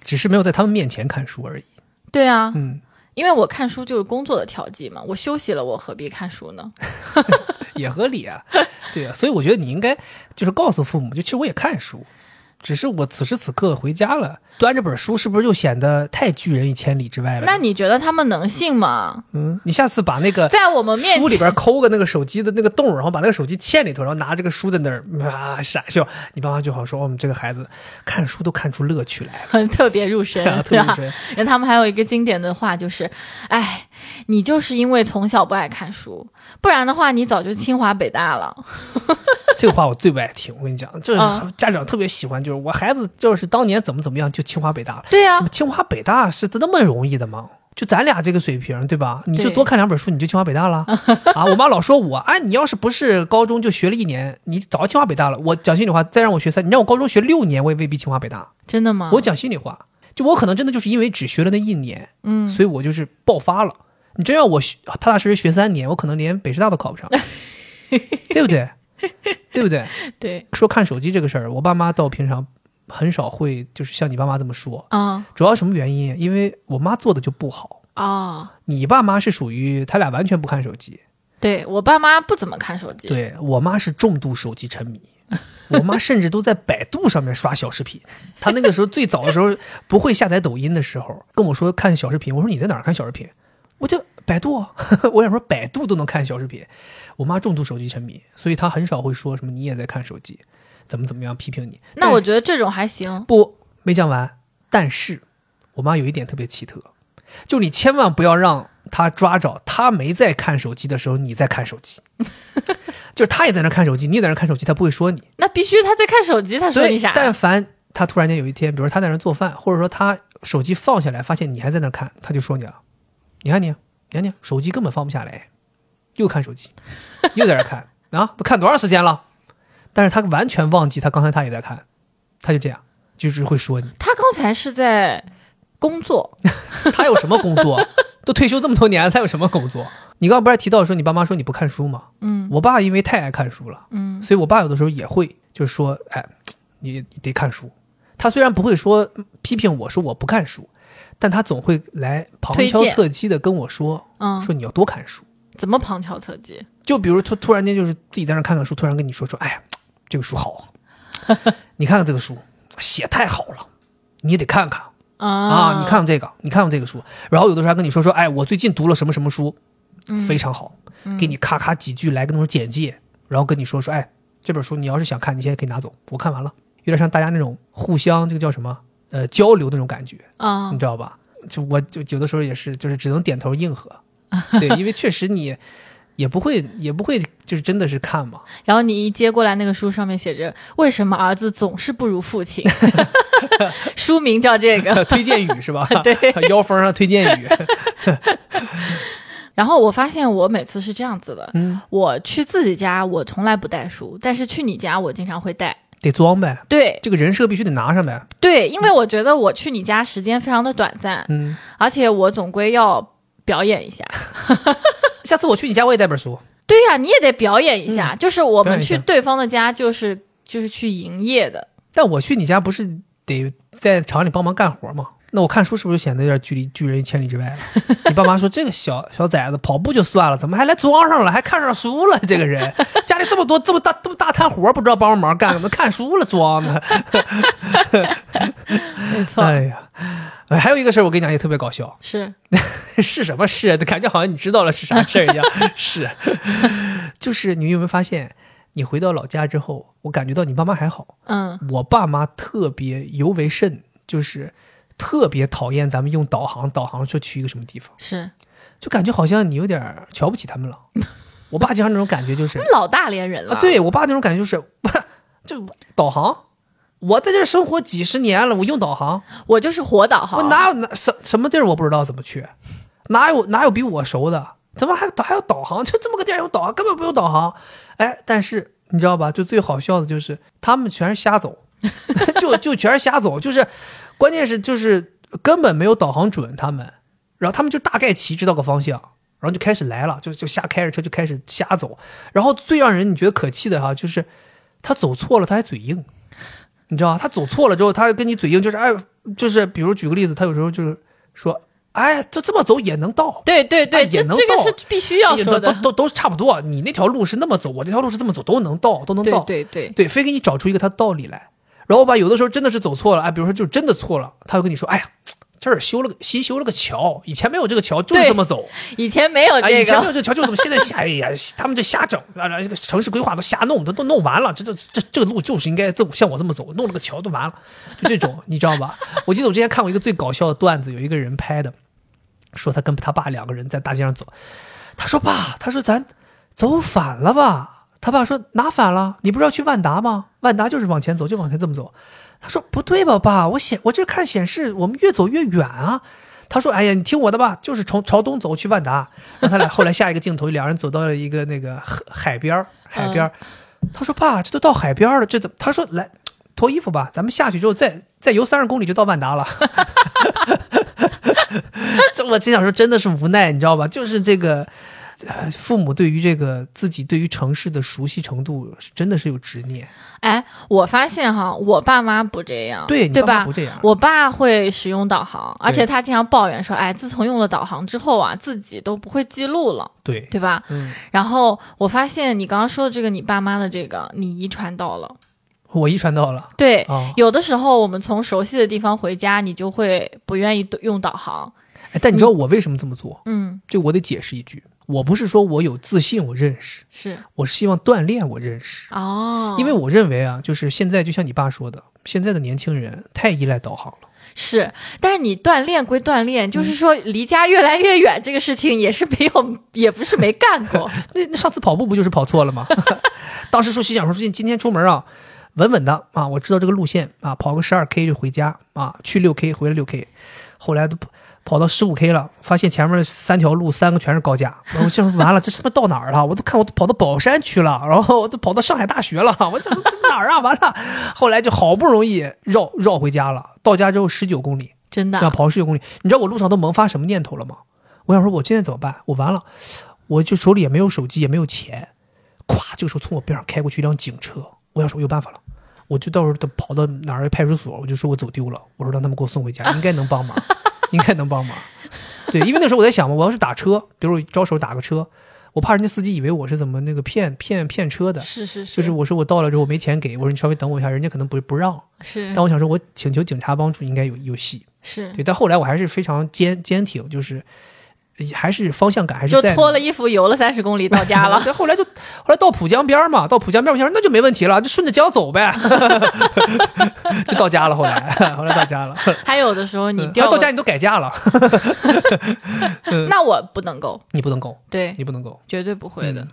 只是没有在他们面前看书而已。对啊，嗯，因为我看书就是工作的调剂嘛，我休息了，我何必看书呢？也合理啊。对啊，所以我觉得你应该就是告诉父母，就其实我也看书，只是我此时此刻回家了，端着本书是不是又显得太拒人于千里之外了？那你觉得他们能信吗？嗯，你下次把那个在我们面前，书里边抠个那个手机的那个洞，然后把那个手机嵌里头，然后拿这个书在那儿啊傻笑，你爸妈就好说，我们这个孩子看书都看出乐趣来了，很 特别入神，啊特？别深。然后他们还有一个经典的话就是：“哎，你就是因为从小不爱看书，不然的话你早就清华北大了。这个话我最不爱听，我跟你讲，就是嗯家长特别喜欢，就是我孩子就是当年怎么怎么样就清华北大了，”对呀、清华北大是那么容易的吗？就咱俩这个水平，对吧？你就多看两本书，你就清华北大了 啊！我妈老说我，哎，你要是不是高中就学了一年，你早清华北大了。我讲心里话，再让我学三，你让我高中学六年，我也未必清华北大。真的吗？我讲心里话，就我可能真的就是因为只学了那一年，嗯，所以我就是爆发了。你真要我学踏踏实实学三年，我可能连北师大都考不上，对不对？对不对？对，说看手机这个事儿，我爸妈倒平常很少会就是像你爸妈这么说。啊主要什么原因？因为我妈做的就不好。哦，你爸妈是属于他俩完全不看手机，对我爸妈不怎么看手机，对我妈是重度手机沉迷。我妈甚至都在百度上面刷小视频。她那个时候最早的时候不会下载抖音的时候，跟我说看小视频。我说你在哪儿看小视频？我就百度啊。我想说百度都能看小视频。我妈重度手机沉迷，所以她很少会说什么你也在看手机，怎么怎么样批评你。那我觉得这种还行。不没讲完，但是我妈有一点特别奇特，就你千万不要让她抓着她没在看手机的时候你在看手机，就是她也在那看手机，你也在那看手机，她不会说你。那必须她在看手机，她说你啥？但凡她突然间有一天，比如说她在那做饭，或者说她手机放下来，发现你还在那看，她就说你了。你看你，你看你，手机根本放不下来，又看手机，又在这看 啊，都看多长时间了？但是他完全忘记，他刚才他也在看，他就这样，就是会说你。他刚才是在工作，他有什么工作？都退休这么多年了，他有什么工作？你刚刚不是还提到说你爸妈说你不看书吗？嗯我爸因为太爱看书了，嗯所以我爸有的时候也会就是说，哎，你你得看书。他虽然不会说批评我说我不看书，但他总会来旁敲侧击的跟我说，嗯，说你要多看书。怎么旁敲侧击？就比如突突然间就是自己在那看看书，突然跟你说说，哎呀，这个书好啊，你看看这个书写太好了，你也得看看。啊，啊你看看这个，你看看这个书，然后有的时候还跟你说说，哎，我最近读了什么什么书，非常好，给你咔咔几句来个那种简介，然后跟你说说，哎，这本书你要是想看，你现在可以拿走，我看完了，有点像大家那种互相这个叫什么呃交流那种感觉，啊你知道吧？就我就有的时候也是，就是只能点头应和，对，因为确实你也不会也不会就是真的是看嘛，然后你一接过来，那个书上面写着“为什么儿子总是不如父亲”，书名叫这个。推荐语是吧？对，腰封上推荐语，然后我发现我每次是这样子的，嗯，我去自己家我从来不带书，但是去你家我经常会带。得装呗，对这个人设必须得拿上呗，对，因为我觉得我去你家时间非常的短暂，嗯，而且我总归要表演一下。下次我去你家我也带本书。对呀、你也得表演一下，就是我们去对方的家，就是就是去营业的。但我去你家不是得在厂里帮忙干活吗？那我看书是不是显得有点距离拒人千里之外了？你爸妈说这个小小崽子跑步就算了，怎么还来装上了，还看上书了？这个人家里这么多这么大这么大摊活，不知道帮忙干，怎么看书了装呢？没 错，哎呀，哎还有一个事儿我跟你讲也特别搞笑，是 是什么事？感觉好像你知道了是啥事儿一样。是，就是你有没有发现，你回到老家之后，我感觉到你爸妈还好，嗯我爸妈特别尤为甚，就是特别讨厌咱们用导航，导航说去一个什么地方，是，就感觉好像你有点瞧不起他们了。我爸经常那种感觉就是老大连人了。啊，对我爸那种感觉就是，就导航，我在这儿生活几十年了，我用导航，我就是活导航。我哪有哪什什么地儿我不知道怎么去，哪有哪有比我熟的？怎么还还有导航？就这么个地儿有导航，根本不用导航。哎，但是你知道吧？就最好笑的就是他们全是瞎走，就就全是瞎走，就是关键是就是根本没有导航准他们，然后他们就大概齐知道个方向。然后就开始来了，就就瞎开着车就开始瞎走，然后最让人你觉得可气的哈，就是他走错了他还嘴硬，你知道吧？他走错了之后，他跟你嘴硬，就是哎，就是比如举个例子，他有时候就是说，哎，就这么走也能到，对对对，哎也能这这个到是必须要。都都都都是差不多。你那条路是那么走，我这条路是这么走，都能到，都能对到。对对，对，非给你找出一个他道理来。然后吧，有的时候真的是走错了，哎，比如说就真的错了，他会跟你说，哎呀，这儿修了个新修了个桥，以前没有这个桥，就是这么走。以前没有哎，这以前没有个，这个桥，就怎么现在瞎？哎呀，他们这瞎整啊！这个城市规划都瞎弄，都都弄完了。这这这这个路就是应该这像我这么走，弄了个桥都完了，就这种，你知道吧？我记得我之前看过一个最搞笑的段子，有一个人拍的，说他跟他爸两个人在大街上走，他说爸，他说咱走反了吧？他爸说拿反了？你不是要去万达吗？万达就是往前走，就往前这么走。他说不对吧，爸，我显我这看显示我们越走越远啊。他说：“哎呀，你听我的吧，就是从朝东走去万达。”然后他俩后来下一个镜头，两人走到了一个那个海海边儿海边儿他说：“爸，这都到海边儿了，这怎么？”他说：“来脱衣服吧，咱们下去之后再再游三十公里就到万达了。”这我真想说，真的是无奈，你知道吧？就是这个。呃父母对于这个自己对于城市的熟悉程度，是真的是有执念。哎，我发现哈，我爸妈不这样，对你对吧爸不？这样，我爸会使用导航，而且他经常抱怨说，哎，自从用了导航之后啊，自己都不会记录了，对，对吧？嗯，然后我发现你刚刚说的这个，你爸妈的这个，你遗传到了。我遗传到了对，啊。有的时候我们从熟悉的地方回家，你就会不愿意用导航。哎，但你知道我为什么这么做？嗯，这我得解释一句，我不是说我有自信，我认识，是我是希望锻炼我认识。哦，因为我认为啊，就是现在就像你爸说的，现在的年轻人太依赖导航了。是，但是你锻炼归锻炼，就是说离家越来越远这个事情也是没有，也不是没干过。那那上次跑步不就是跑错了吗？当时说心想说今今天出门啊，稳稳的啊，我知道这个路线啊，跑个十二 K 就回家啊，去六 K 回来六 K，后来都跑跑到十五 K 了，发现前面三条路三个全是高架，然后想说完了，这他妈到哪儿了？我都看我都跑到宝山去了，然后我都跑到上海大学了，我想说这哪儿啊？完了，后来就好不容易绕绕回家了，到家之后十九公里，真的要跑十九公里，你知道我路上都萌发什么念头了吗？我想说，我现在怎么办？我完了，我就手里也没有手机，也没有钱。咵，这个时候从我边上开过去一辆警车，我想说我有办法了，我就到时候跑到哪儿派出所，我就说我走丢了，我说让他们给我送回家，应该能帮忙，应该能帮忙。对，因为那时候我在想嘛，我要是打车，比如我招手打个车，我怕人家司机以为我是怎么那个骗骗骗车的。是是是，就是我说我到了之后我没钱给，我说你稍微等我一下，人家可能不不让。是但我想说，我请求警察帮助应该有有戏。是，对，但后来我还是非常坚坚挺，就是还是方向感还是就。脱了衣服游了三十公里到家了。对，后来就后来到浦江边嘛，到浦江边，我想说那就没问题了，就顺着江走呗，就到家了。后来后来到家了，还有的时候你嗯掉个到家你都改嫁了，那我不能够，你不能够，对，你不能够。绝对不会的。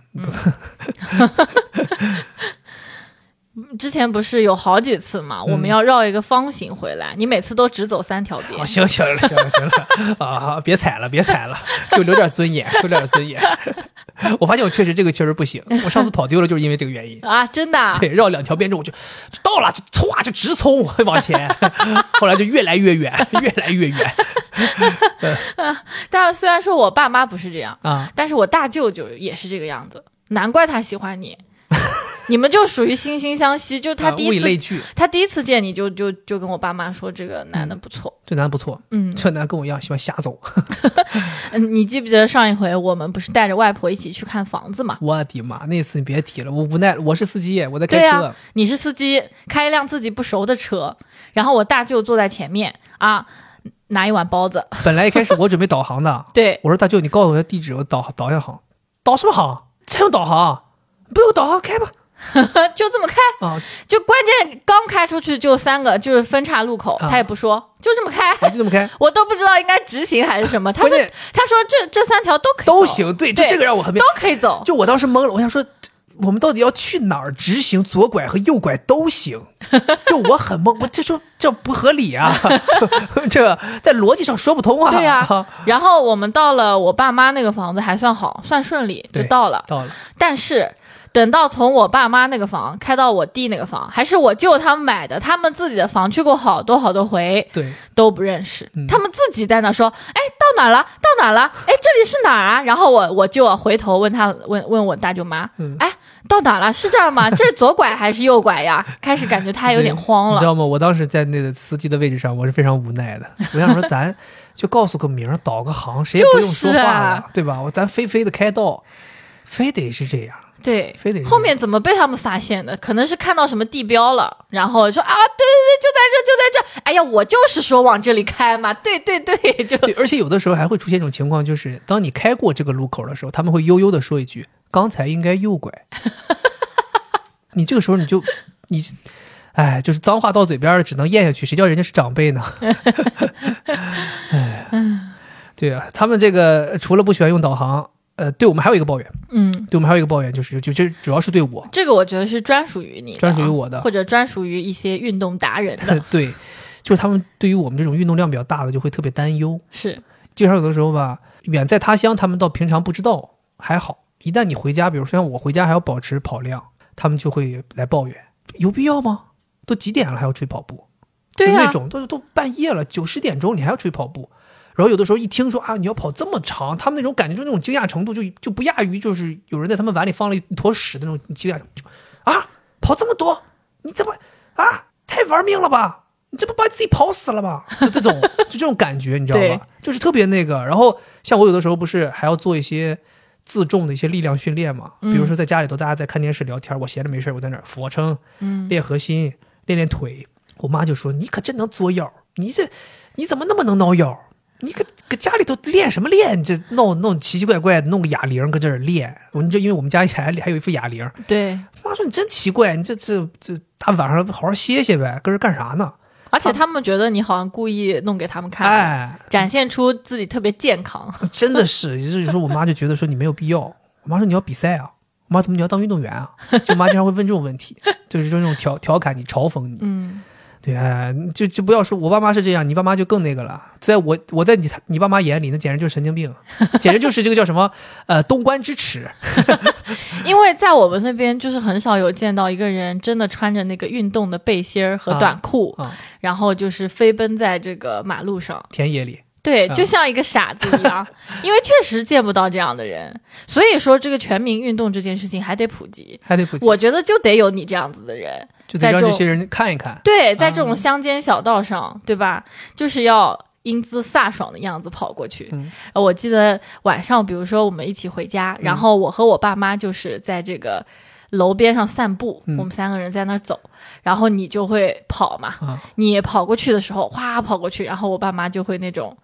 之前不是有好几次嘛，我们要绕一个方形回来，你每次都只走三条边啊，。行行了，行了，行了啊！别踩了，别踩了，就留点尊严，留点尊严。我发现我确实这个确实不行，我上次跑丢了就是因为这个原因。啊，真的啊，对，绕两条边之后我就就到了，就唰就直冲往前，后来就越来越远，越来越远 但是虽然说我爸妈不是这样，啊！但是我大舅舅也是这个样子，难怪他喜欢你。你们就属于惺惺相惜，就他啊物以第一次，类聚，他第一次见你就就就跟我爸妈说这个男的不错，这男的不错，嗯这男跟我一样喜欢瞎走。嗯，你记不记得上一回我们不是带着外婆一起去看房子嘛？我的妈！那次你别提了，我无奈了，我是司机，我在开车。对啊，你是司机，开一辆自己不熟的车，然后我大舅坐在前面啊，拿一碗包子，本来一开始我准备导航的，对，我说大舅，你告诉我一下地址，我导导一下航。导什么航？才用导航？不用导航，开吧。就这么开，啊，就关键刚开出去就三个，就是分岔路口，啊他也不说，就这么开，我就这么开。我都不知道应该直行还是什么。他说关键他说这这三条都可以走都行，对，就这个让我很没都。可以走，就我当时懵了，我想说，我们到底要去哪儿？直行、左拐和右拐都行。就我很懵，我这说这不合理啊，这在逻辑上说不通啊。对呀、然后我们到了我爸妈那个房子还算好，算顺利就到了。到了，但是等到从我爸妈那个房开到我弟那个房，还是我舅他们买的，他们自己的房去过好多好多回对，都不认识，嗯他们自己在那说：“哎，到哪了？到哪了？哎，这里是哪儿啊？”然后我我舅啊回头问他问问我大舅妈：“嗯哎，到哪了？是这儿吗？这是左拐还是右拐呀？”开始感觉他有点慌了。你知道吗？我当时在那个司机的位置上，我是非常无奈的。我想说，咱就告诉个名儿，导个航，谁也不用说话了，就是啊对吧？我咱飞飞的开道，非得是这样，对，非得后面怎么被他们发现的？可能是看到什么地标了，然后说啊，对对对，就在这，就在这。哎呀，我就是说往这里开嘛，对对对，就对，而且有的时候还会出现一种情况，就是当你开过这个路口的时候，他们会悠悠的说一句：“刚才应该右拐。”你这个时候你就你，哎，就是脏话到嘴边了只能咽下去，谁叫人家是长辈呢？哎，对啊，他们这个除了不喜欢用导航，呃，对我们还有一个抱怨，嗯，对我们还有一个抱怨，就是就这主要是对我，这个我觉得是专属于你，专属于我的或者专属于一些运动达人的，对，就是他们对于我们这种运动量比较大的就会特别担忧。是经常有的时候吧，远在他乡，他们到平常不知道还好，一旦你回家，比如说像我回家还要保持跑量，他们就会来抱怨，有必要吗？都几点了还要出去跑步？对那种都都半夜了，九十点钟你还要出去跑步。然后有的时候一听说啊你要跑这么长，他们那种感觉就那种惊讶程度就就不亚于就是有人在他们碗里放了一坨屎的那种惊讶程度。就啊，跑这么多，你怎么啊太玩命了吧？你这不把自己跑死了吗？就这种就这种感觉，你知道对吧？就是特别那个。然后像我有的时候不是还要做一些自重的一些力量训练嘛，比如说在家里头大家在看电视聊天，我闲着没事我在那儿俯卧撑，嗯，练核心，练练腿。我妈就说：“你可真能作妖，你这你怎么那么能挠腰？你搁搁家里头练什么练？你这弄弄奇奇怪怪的，弄个哑铃搁这儿练。我你这因为我们家还还有一副哑铃。对，妈说你真奇怪，你这这这大晚上好好歇歇呗，搁这干啥呢？而且他们觉得你好像故意弄给他们看，哎，展现出自己特别健康。真的是，就是说我妈就觉得说你没有必要。我妈说你要比赛啊，我妈怎么你要当运动员啊？就我妈经常会问这种问题，就是这种调调侃你、嘲讽你。嗯，对，哎就就不要说我爸妈是这样，你爸妈就更那个了。在我我在你你爸妈眼里，那简直就是神经病，简直就是这个叫什么呃东关之耻。因为在我们那边就是很少有见到一个人真的穿着那个运动的背心儿和短裤，啊然后就是飞奔在这个马路上。田野里，对，啊就像一个傻子一样，因为确实见不到这样的人，所以说这个全民运动这件事情还得普及。还得普及，我觉得就得有你这样子的人，就得让在这些人看一看。对，在这啊种乡间小道上，对吧？就是要英姿飒爽的样子跑过去。我记得晚上，比如说我们一起回家，然后我和我爸妈就是在这个楼边上散步，嗯我们三个人在那儿走，然后你就会跑嘛，啊，你跑过去的时候，哗跑过去，然后我爸妈就会那种。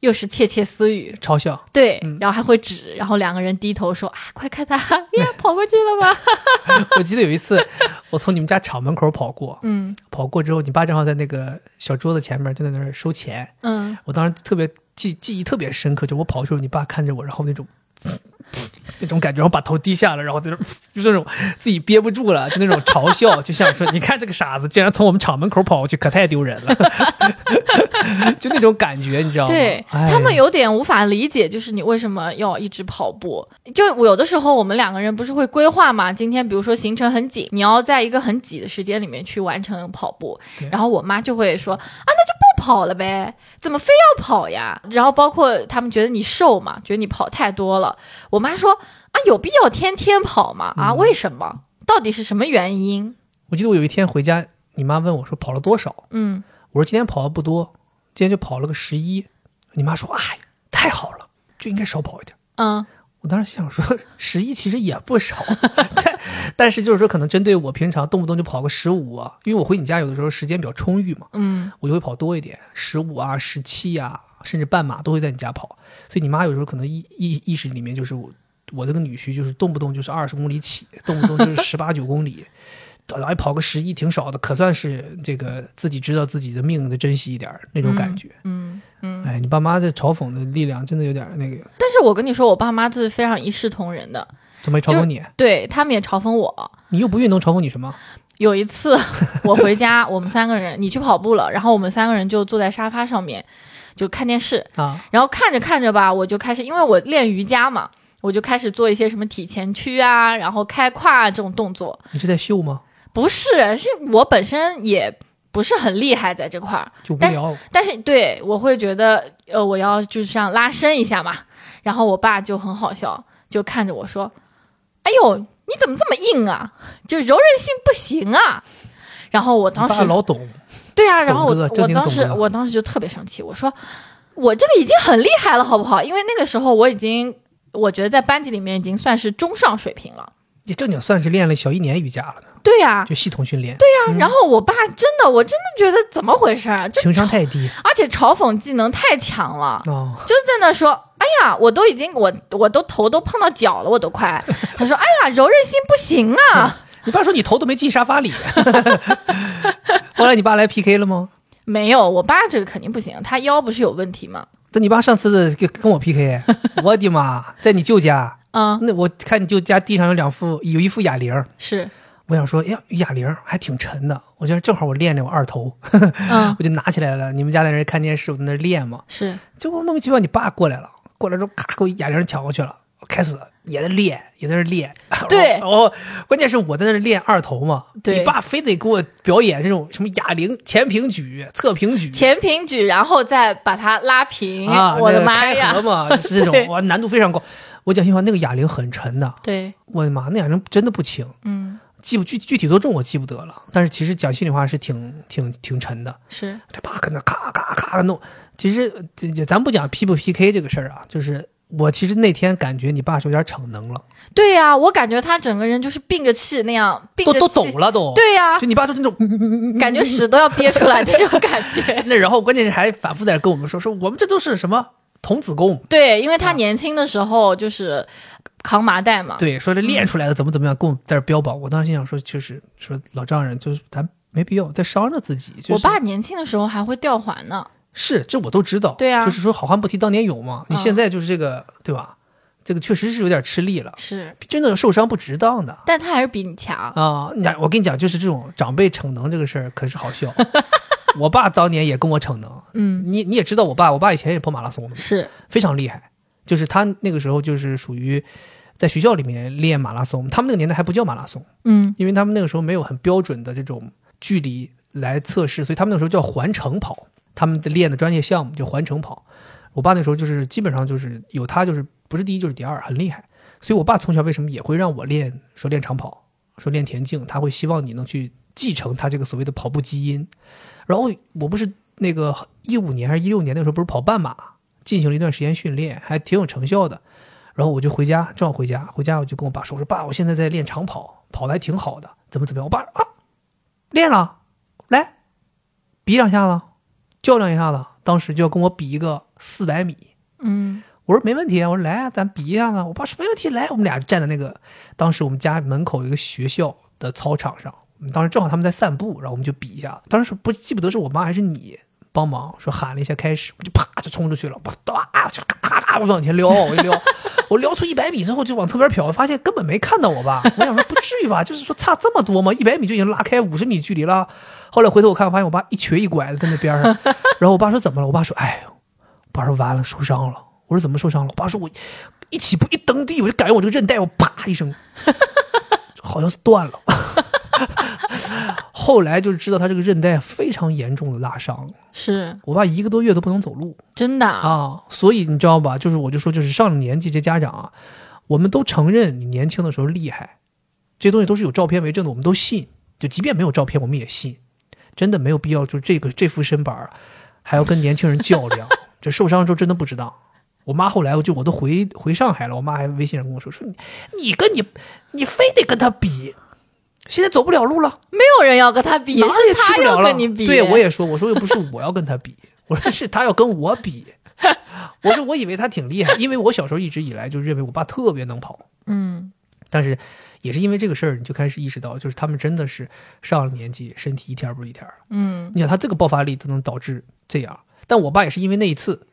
又是窃窃私语，嘲笑。对，嗯然后还会指，然后两个人低头说：“啊，快看他 呀，跑过去了吧 我记得有一次，我从你们家厂门口跑过？”，嗯跑过之后，你爸正好在那个小桌子前面就在那儿收钱。嗯，我当时特别记记忆特别深刻，就我跑的时候，你爸看着我，然后那种那种感觉，然后把头低下了，然后在那儿 就那种自己憋不住了，就那种嘲笑，就像说你看这个傻子竟然从我们厂门口跑过去，可太丢人了，就那种感觉，你知道吗？对哎他们有点无法理解，就是你为什么要一直跑步？就有的时候我们两个人不是会规划嘛？今天比如说行程很紧，你要在一个很挤的时间里面去完成跑步，然后我妈就会说啊，那就不跑了呗，怎么非要跑呀？然后包括他们觉得你瘦嘛，觉得你跑太多了，我妈说啊，有必要天天跑吗？啊，嗯为什么？到底是什么原因？我记得我有一天回家，你妈问我说跑了多少，嗯，我说今天跑的不多，今天就跑了个十一。你妈说哎，太好了，就应该少跑一点。嗯我当时想说，十一其实也不少，但但是就是说，可能针对我平常动不动就跑个十五啊，因为我回你家有的时候时间比较充裕嘛，嗯我就会跑多一点，十五啊、十七啊，甚至半马都会在你家跑。所以你妈有时候可能意意意识里面就是我我这个女婿就是动不动就是二十公里起，动不动就是十八九公里，哎跑个十一挺少的，可算是这个自己知道自己的命的珍惜一点儿那种感觉。嗯嗯。哎，你爸妈这嘲讽的力量真的有点儿那个，但是我跟你说，我爸妈是非常一视同仁的。怎么没嘲讽你？对他们也嘲讽我。你又不运动，嘲讽你什么？有一次我回家，我们三个人你去跑步了，然后我们三个人就坐在沙发上面就看电视，啊，然后看着看着吧，我就开始因为我练瑜伽嘛，我就开始做一些什么体前屈啊，然后开胯啊这种动作。你是在秀吗？不是，是我本身也不是很厉害在这块儿，但就无聊。但是对我会觉得，呃，我要就是这样拉伸一下嘛。然后我爸就很好笑，就看着我说：“哎呦，你怎么这么硬啊？就柔韧性不行啊。”然后我当时老懂，对啊，然后我我当时我当时就特别生气，我说：“我这个已经很厉害了，好不好？因为那个时候我已经，我觉得在班级里面已经算是中上水平了。你正经算是练了小一年瑜伽了呢，对呀、就系统训练。对呀、然后我爸真的，我真的觉得怎么回事情商太低而且嘲讽技能太强了。哦，就在那说，哎呀，我都已经我我都头都碰到脚了，我都快。他说，哎呀，柔韧性不行啊。你爸说你头都没进沙发里。后来你爸来 PK 了吗？没有，我爸这个肯定不行，他腰不是有问题吗？但你爸上次的跟跟我 PK，我的妈，在你舅家，嗯，那我看你就家地上有两副，有一副哑铃，是，我想说，哎呀，哑铃还挺沉的，我觉得正好我练练我二头，嗯，我就拿起来了。你们家在那看电视，我在那练嘛，是，结果莫名其妙你爸过来了，过来之后咔给我哑铃抢过去了，我开始也在练，也在那练。对。哦，关键是我在那练二头嘛，对。你爸非得给我表演这种什么哑铃、前平举、侧平举。前平举，然后再把它拉平，啊，我的妈呀。合！嘛，是这种。哇，难度非常高。我讲心里话，那个哑铃很沉的，对，我的妈，那哑铃真的不轻，嗯，记不具具体多重我记不得了，但是其实讲心里话是挺挺挺沉的。是这爸跟那咔咔咔弄，其实咱不讲 P 不 PK 这个事儿啊，就是我其实那天感觉你爸是有点逞能了，对呀、我感觉他整个人就是并着气那样，并都都抖了都。对呀、就你爸就是那种，嗯感觉屎都要憋出来的这种感觉。那然后关键是还反复在跟我们说说我们这都是什么童子功，对，因为他年轻的时候就是扛麻袋嘛。对，说这练出来的怎么怎么样，跟我在这标榜。我当时心想说，就是说老丈人，就是咱没必要再伤着自己。就是、我爸年轻的时候还会吊环呢。是这我都知道，对啊就是说好汉不提当年勇嘛。你嗯现在就是这个，对吧？这个确实是有点吃力了，是，真的受伤不值当的。但他还是比你强。啊，我跟你讲，就是这种长辈逞能这个事儿，可是好笑。我爸当年也跟我逞能，嗯，你你也知道，我爸，我爸以前也跑马拉松的嘛，是，非常厉害。就是他那个时候就是属于在学校里面练马拉松，他们那个年代还不叫马拉松，嗯因为他们那个时候没有很标准的这种距离来测试，所以他们那个时候叫环城跑，他们的练的专业项目叫环城跑。我爸那时候就是基本上就是有他就是不是第一就是第二，很厉害。所以我爸从小为什么也会让我练说练长跑，说练田径，他会希望你能去继承他这个所谓的跑步基因。然后我不是那个一五年还是一六年那时候不是跑半马，进行了一段时间训练，还挺有成效的。然后我就回家，正好回家，回家我就跟我爸说：“我说爸，我现在在练长跑，跑的还挺好的，怎么怎么样？”我爸说啊，练了，来比两下子，较量一下子。当时就要跟我比一个四百米，嗯我说没问题啊，我说来啊，咱比一下子。我爸说没问题，来，我们俩站在那个当时我们家门口有一个学校的操场上，当时正好他们在散步，然后我们就比一下。当时不记不得是我妈还是你帮忙说喊了一下开始，我就啪就冲出去了，我啊就咔咔我往前撩，我一撩，我撩出一百米之后就往侧边瞟，发现根本没看到我爸。我想说不至于吧，就是说差这么多吗？一百米就已经拉开五十米距离了。后来回头我看，发现我爸一瘸一拐的在那边上，然后我爸说怎么了？我爸说哎，我爸说完了受伤了。我说怎么受伤了？我爸说我一起步一蹬地，我就感觉我这个韧带我啪一声，好像是断了。后来就是知道他这个韧带非常严重的拉伤，是我爸一个多月都不能走路真的。啊。所以你知道吧？就是我就说，就是上了年纪这家长啊，我们都承认你年轻的时候厉害，这些东西都是有照片为证的，我们都信。就即便没有照片，我们也信。真的没有必要，就这个这副身板儿还要跟年轻人较量。这受伤之后真的不值当。我妈后来我就我都回回上海了，我妈还微信上跟我说说你你跟你你非得跟他比，现在走不了路了，没有人要跟他比，哪儿也是他要去不了了。你比。对，我也说，我说又不是我要跟他比，我说是他要跟我比。我说我以为他挺厉害，因为我小时候一直以来就认为我爸特别能跑，嗯但是也是因为这个事儿，你就开始意识到，就是他们真的是上了年纪，身体一天不如一天了。嗯你想他这个爆发力都能导致这样，但我爸也是因为那一次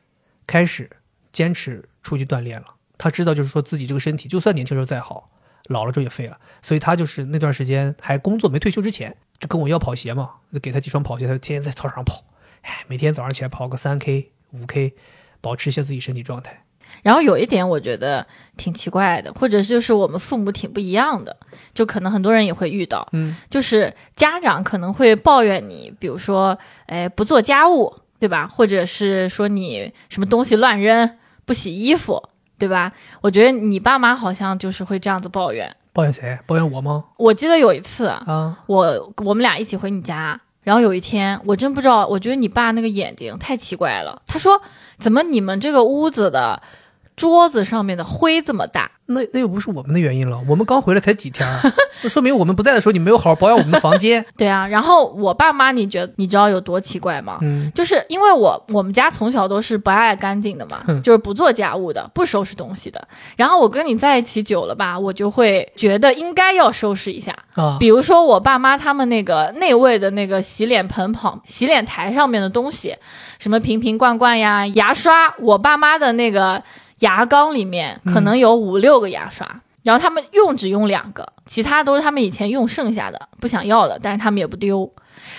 开始坚持出去锻炼了。他知道就是说自己这个身体，就算年轻时候再好，老了之后也废了。所以他就是那段时间还工作没退休之前，就跟我要跑鞋嘛，就给他几双跑鞋，他就天天在操场上跑，哎，每天早上起来跑个三 K、五 K，保持一下自己身体状态。然后有一点我觉得挺奇怪的，或者就是我们父母挺不一样的，就可能很多人也会遇到，嗯，就是家长可能会抱怨你，比如说，哎，不做家务，对吧？或者是说你什么东西乱扔，不洗衣服，对吧？我觉得你爸妈好像就是会这样子抱怨。抱怨谁？抱怨我吗？我记得有一次，啊，我我们俩一起回你家，然后有一天，我真不知道，我觉得你爸那个眼睛太奇怪了。他说：“怎么你们这个屋子的桌子上面的灰这么大那那又不是我们的原因了，我们刚回来才几天儿，那说明我们不在的时候，你没有好好保养我们的房间。？”对啊，然后我爸妈，你觉得你知道有多奇怪吗？嗯，就是因为我我们家从小都是不爱干净的嘛，就是不做家务的，不收拾东西的。然后我跟你在一起久了吧，我就会觉得应该要收拾一下。啊，比如说我爸妈他们那个内卫的那个洗脸盆旁、洗脸台上面的东西，什么瓶瓶罐罐呀、牙刷，我爸妈的那个牙缸里面可能有五六个牙刷。然后他们用只用两个，其他都是他们以前用剩下的，不想要的，但是他们也不丢。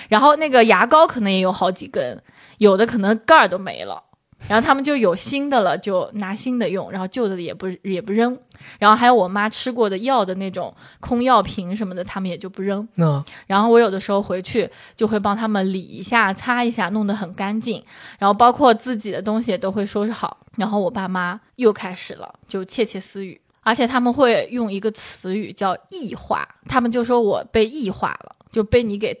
然后那个牙膏可能也有好几根，有的可能盖儿都没了。然后他们就有新的了，就拿新的用，然后旧的也不也不扔。然后还有我妈吃过的药的那种空药瓶什么的，他们也就不扔。那然后我有的时候回去就会帮他们理一下、擦一下，弄得很干净。然后包括自己的东西也都会收拾好。然后我爸妈又开始了，就窃窃私语，而且他们会用一个词语叫“异化”，他们就说我被异化了，就被你给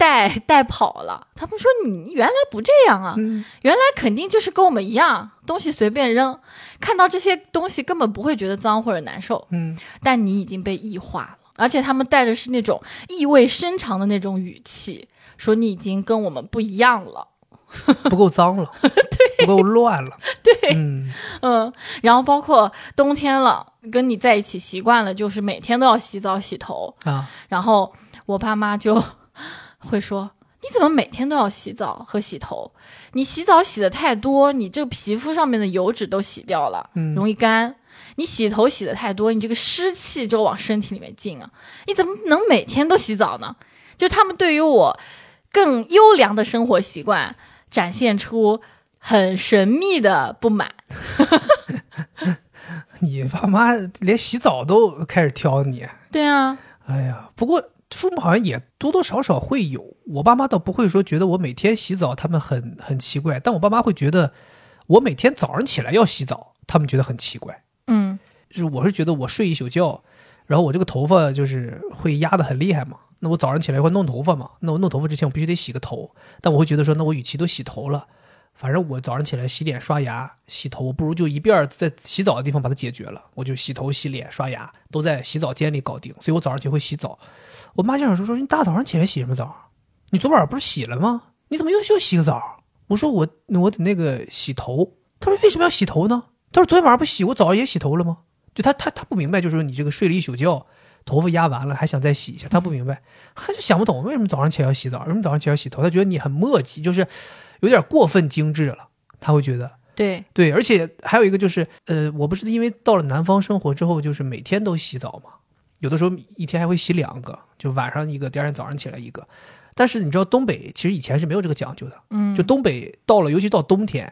带带跑了。他们说你原来不这样啊，嗯。原来肯定就是跟我们一样，东西随便扔，看到这些东西根本不会觉得脏或者难受。嗯，但你已经被异化了，而且他们带的是那种意味深长的那种语气，说你已经跟我们不一样了。不够脏了，对，不够乱了，对，嗯。嗯，然后包括冬天了，跟你在一起习惯了，就是每天都要洗澡洗头，啊，然后我爸妈就会说。你怎么每天都要洗澡和洗头？你洗澡洗的太多，你这个皮肤上面的油脂都洗掉了，嗯容易干。你洗头洗的太多，你这个湿气就往身体里面进啊！你怎么能每天都洗澡呢？就他们对于我更优良的生活习惯展现出很神秘的不满。你爸妈连洗澡都开始挑你，对啊，哎呀，不过父母好像也多多少少会有，我爸妈倒不会说觉得我每天洗澡他们很很奇怪，但我爸妈会觉得我每天早上起来要洗澡，他们觉得很奇怪。嗯就是我是觉得我睡一宿觉，然后我这个头发就是会压得很厉害嘛，那我早上起来会弄头发嘛，那我弄头发之前我必须得洗个头，但我会觉得说，那我与其都洗头了，反正我早上起来洗脸刷牙洗头，我不如就一遍在洗澡的地方把它解决了，我就洗头洗脸刷牙都在洗澡间里搞定，所以我早上就会洗澡。我妈经常说说你大早上起来洗什么澡？你昨晚上不是洗了吗？你怎么又又洗个澡？我说我我得那个洗头。她说为什么要洗头呢？她说昨天晚上不洗，我早上也洗头了吗？就她她她不明白，就是说你这个睡了一宿觉，头发压完了还想再洗一下，她不明白，她就想不懂为什么早上起来要洗澡，为什么早上起来要洗头？她觉得你很磨叽，就是有点过分精致了，他会觉得。对，对，而且还有一个就是，呃，我不是因为到了南方生活之后，就是每天都洗澡嘛，有的时候一天还会洗两个，就晚上一个，第二天早上起来一个。但是你知道东北其实以前是没有这个讲究的，嗯，就东北到了，尤其到冬天，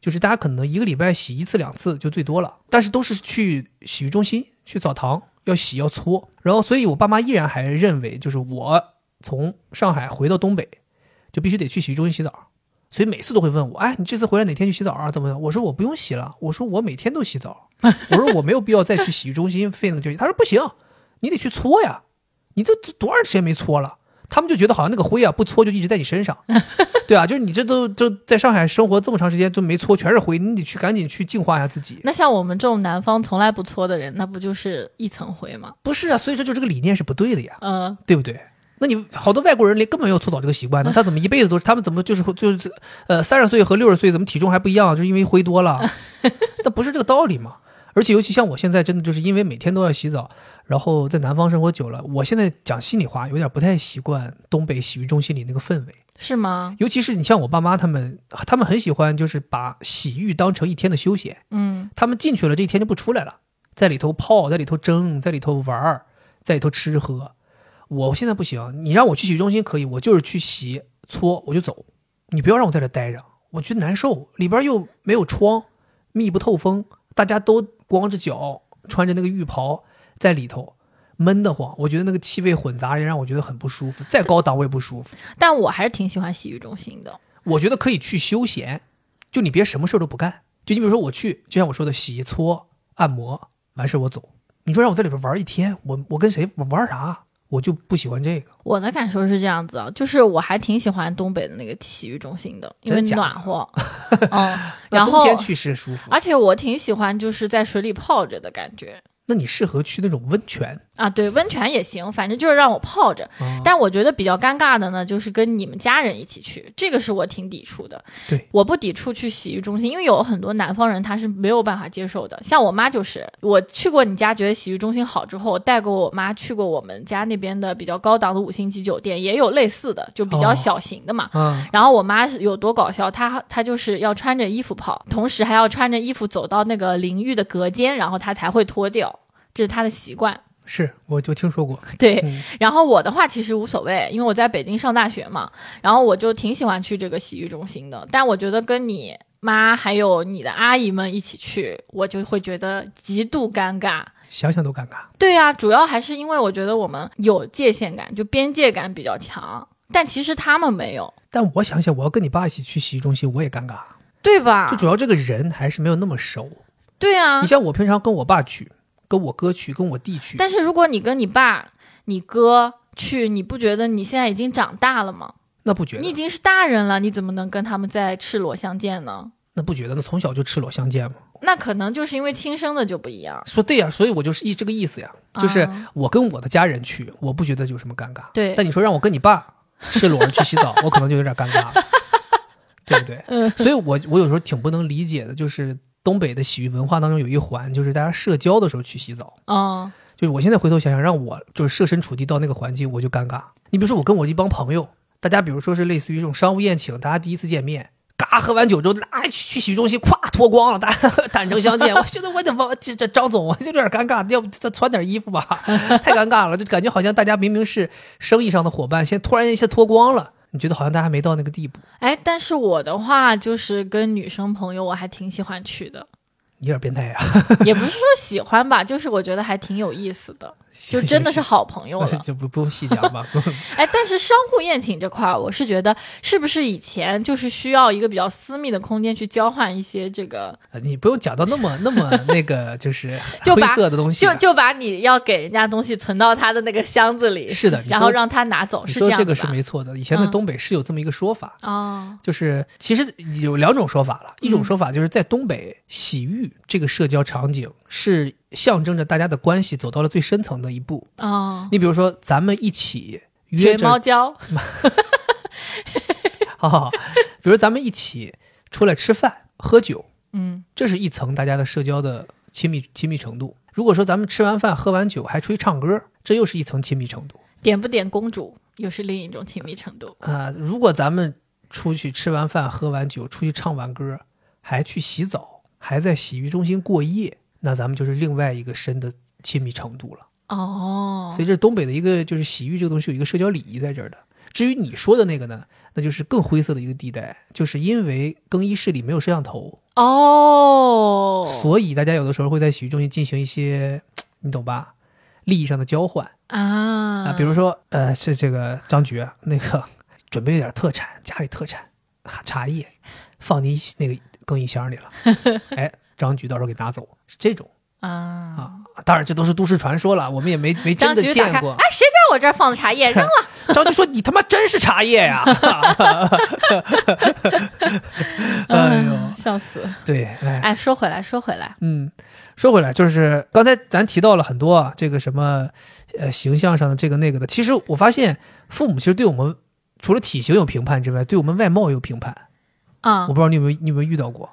就是大家可能一个礼拜洗一次两次就最多了，但是都是去洗浴中心、去澡堂要洗要搓，然后所以我爸妈依然还认为，就是我从上海回到东北，就必须得去洗浴中心洗澡，所以每次都会问我，哎，你这次回来哪天去洗澡啊？怎么样？我说我不用洗了，我说我每天都洗澡，我说我没有必要再去洗浴中心费那个劲。他说不行，你得去搓呀，你这这多长时间没搓了？他们就觉得好像那个灰啊不搓就一直在你身上，对啊，就是你这都就在上海生活这么长时间就没搓，全是灰，你得去赶紧去净化一下自己。那像我们这种南方从来不搓的人，那不就是一层灰吗？不是啊，所以说就这个理念是不对的呀，嗯，对不对？那你好多外国人连根本没有搓澡这个习惯呢，他怎么一辈子都是？他们怎么就是就是呃三十岁和六十岁怎么体重还不一样？就是因为灰多了，那不是这个道理吗？而且尤其像我现在真的就是因为每天都要洗澡，然后在南方生活久了，我现在讲心里话有点不太习惯东北洗浴中心里那个氛围。是吗？尤其是你像我爸妈他们，他们很喜欢就是把洗浴当成一天的休闲，嗯他们进去了这一天就不出来了，在里头泡，在里头蒸，在里头玩儿，在里头吃喝。我现在不行，你让我去洗浴中心可以，我就是去洗搓我就走，你不要让我在这待着，我觉得难受，里边又没有窗，密不透风，大家都光着脚，穿着那个浴袍在里头。闷得慌，我觉得那个气味混杂，也让我觉得很不舒服。再高档我也不舒服。但我还是挺喜欢洗浴中心的。我觉得可以去休闲，就你别什么事儿都不干。就你比如说我去，就像我说的，洗搓、按摩，完事儿我走。你说让我在里边玩一天，我我跟谁我玩啥？我就不喜欢这个。我的感受是这样子啊，就是我还挺喜欢东北的那个洗浴中心的，因为暖和，嗯，然后冬天去是舒服，而且我挺喜欢就是在水里泡着的感觉那你适合去那种温泉。啊，对，温泉也行，反正就是让我泡着。啊但我觉得比较尴尬的呢，就是跟你们家人一起去，这个是我挺抵触的。对，我不抵触去洗浴中心，因为有很多南方人他是没有办法接受的。像我妈就是，我去过你家，觉得洗浴中心好之后，我带过我妈去过我们家那边的比较高档的五星级酒店，也有类似的，就比较哦小型的嘛。啊，然后我妈是有多搞笑，她她就是要穿着衣服泡，同时还要穿着衣服走到那个淋浴的隔间，然后她才会脱掉，这是他的习惯。是我就听说过。对，嗯然后我的话其实无所谓，因为我在北京上大学嘛，然后我就挺喜欢去这个洗浴中心的。但我觉得跟你妈还有你的阿姨们一起去，我就会觉得极度尴尬。想想都尴尬。对呀、主要还是因为我觉得我们有界限感，就边界感比较强，但其实他们没有，但我想想，我要跟你爸一起去洗浴中心，我也尴尬。对吧就？主要这个人还是没有那么熟。对啊你，像我平常跟我爸去，跟我哥去，跟我弟去，但是如果你跟你爸、你哥去，你不觉得你现在已经长大了吗？那不觉得，你已经是大人了，你怎么能跟他们再赤裸相见呢？那不觉得，那从小就赤裸相见吗？那可能就是因为亲生的就不一样。说对呀，所以我就是一这个意思呀，就是啊我跟我的家人去，我不觉得有什么尴尬。对但你说让我跟你爸赤裸着去洗澡，我可能就有点尴尬了，对不对？嗯所以我我有时候挺不能理解的，就是东北的洗浴文化当中有一环，就是大家社交的时候去洗澡。啊就是我现在回头想想，让我就是设身处地到那个环境，我就尴尬。你比如说，我跟我一帮朋友，大家比如说是类似于这种商务宴请，大家第一次见面，嘎喝完酒之后，啊去洗浴中心，咵脱光了，大家 坦诚相见。我觉得我得往这这张总，我就有点尴尬，要不再穿点衣服吧，太尴尬了，就感觉好像大家明明是生意上的伙伴，现在突然一下脱光了，你觉得好像大家还没到那个地步，哎，但是我的话就是跟女生朋友，我还挺喜欢去的，你有点变态呀、也不是说喜欢吧，就是我觉得还挺有意思的，就真的是好朋友了。就不不用细讲吧。哎，但是商户宴请这块儿，我是觉得是不是以前就是需要一个比较私密的空间去交换一些这个，呃你不用讲到那么那么 那个就是灰就把色的东西啊，就就把你要给人家东西存到他的那个箱子里，是的然后让他拿走，说这个是没错的，以前在嗯东北是有这么一个说法，哦，就是其实有两种说法了，一种嗯说法就是在东北洗浴这个社交场景是象征着大家的关系走到了最深层的一步。哦，你比如说，咱们一起约学猫着，胶，好好好，比如咱们一起出来吃饭喝酒，嗯这是一层大家的社交的亲密亲密程度。如果说咱们吃完饭喝完酒还出去唱歌，这又是一层亲密程度。点不点公主又是另一种亲密程度。啊、如果咱们出去吃完饭、喝完酒，出去唱完歌，还去洗澡，还在洗浴中心过夜，那咱们就是另外一个深的亲密程度了。哦所以，这是东北的一个就是洗浴这个东西有一个社交礼仪在这儿的。至于你说的那个呢，那就是更灰色的一个地带，就是因为更衣室里没有摄像头，哦，所以大家有的时候会在洗浴中心进行一些，你懂吧？利益上的交换啊啊，比如说，呃，是这个张局那个准备点特产，家里特产啊茶叶，放进那个更衣箱里了，哎，张局到时候给拿走，是这种啊，啊。当然，这都是都市传说了，我们也没没真的见过哎。，谁在我这儿放的茶叶扔了？张局说：“你他妈真是茶叶呀！”哎呦，嗯笑死！对，哎，哎，说回来，说回来，嗯，说回来，就是刚才咱提到了很多啊，这个什么呃形象上的这个那个的。其实我发现父母其实对我们除了体型有评判之外，对我们外貌也有评判。啊我不，知道你有没有你有没有遇到过？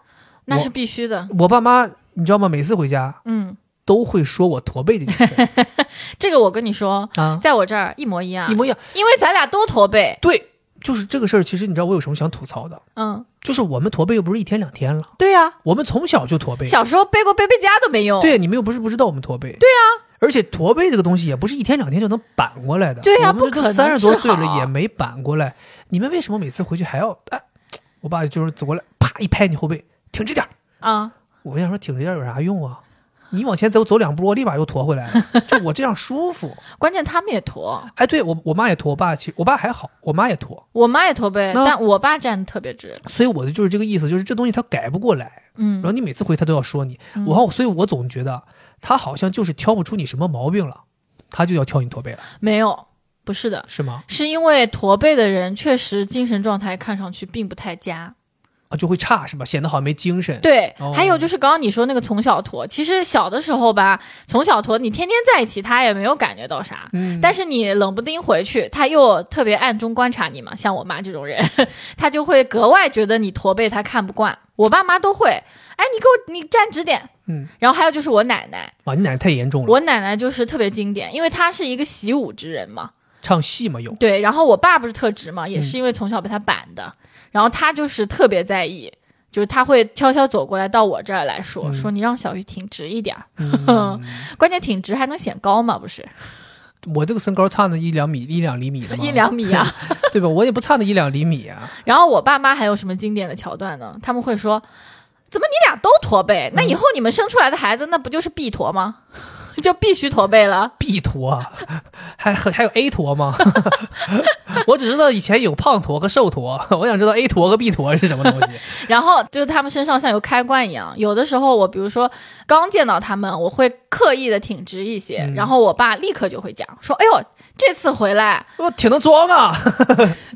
那是必须的。我爸妈你知道吗？每次回家嗯，都会说我驼背这件事 这个我跟你说，啊，在我这儿一模一样一，模一样。因为咱俩都驼背。对，就是这个事儿。其实你知道我有什么想吐槽的？嗯，就是我们驼背又不是一天两天了，对呀，我们从小就驼背。小时候背过背背佳都没用。对，你们又不是不知道我们驼背。对啊，而且驼背这个东西也不是一天两天就能板过来的。对啊我们这不可能三十多岁了也没板过来。你们为什么每次回去还要哎？我爸就是走过来，啪一拍你后背，挺直点儿。啊，我想说挺直点儿有啥用啊？你往前走走两步，我立马又驼回来了，就我这样舒服。关键他们也驼，哎，对我我妈也驼，我爸其实我爸还好，我妈也驼，我妈也驼背，但我爸站的特别直。所以我的就是这个意思，就是这东西他改不过来。嗯然后你每次回他都要说你，我好，所以我总觉得他好像就是挑不出你什么毛病了，他就要挑你驼背了，没有，不是的，是吗？是因为驼背的人确实精神状态看上去并不太佳。啊，就会差是吧？显得好像没精神。，对，哦还有就是刚刚你说那个从小驼，其实小的时候吧，从小驼你天天在一起，他也没有感觉到啥。嗯，但是你冷不丁回去，他又特别暗中观察你嘛，像我妈这种人，他就会格外觉得你驼背，他看不惯。我爸妈都会，哎，你给我你站直点。嗯，然后还有就是我奶奶，哇，你奶奶太严重了，我奶奶就是特别经典，因为她是一个习武之人嘛，唱戏嘛有，对。然后我爸不是特直嘛，嗯也是因为从小被他板的，然后他就是特别在意，就是他会悄悄走过来到我这儿来说，嗯说你让小鱼挺直一点儿，嗯，关键挺直还能显高嘛，不是？我这个身高差那一两米、一两厘米的吗，一两米啊。对吧？我也不差那一两厘米啊。然后我爸妈还有什么经典的桥段呢？他们会说：“怎么你俩都驼背？那以后你们生出来的孩子，那不就是必驼吗？就必须驼背了。B 驼，还还还有 A 驼吗？我只知道以前有胖驼和瘦驼，我想知道 A 驼和 B 驼是什么东西。然后就是他们身上像有开关一样，有的时候我比如说刚见到他们，我会刻意的挺直一些，嗯然后我爸立刻就会讲说：“哎呦，这次回来，我挺能装啊。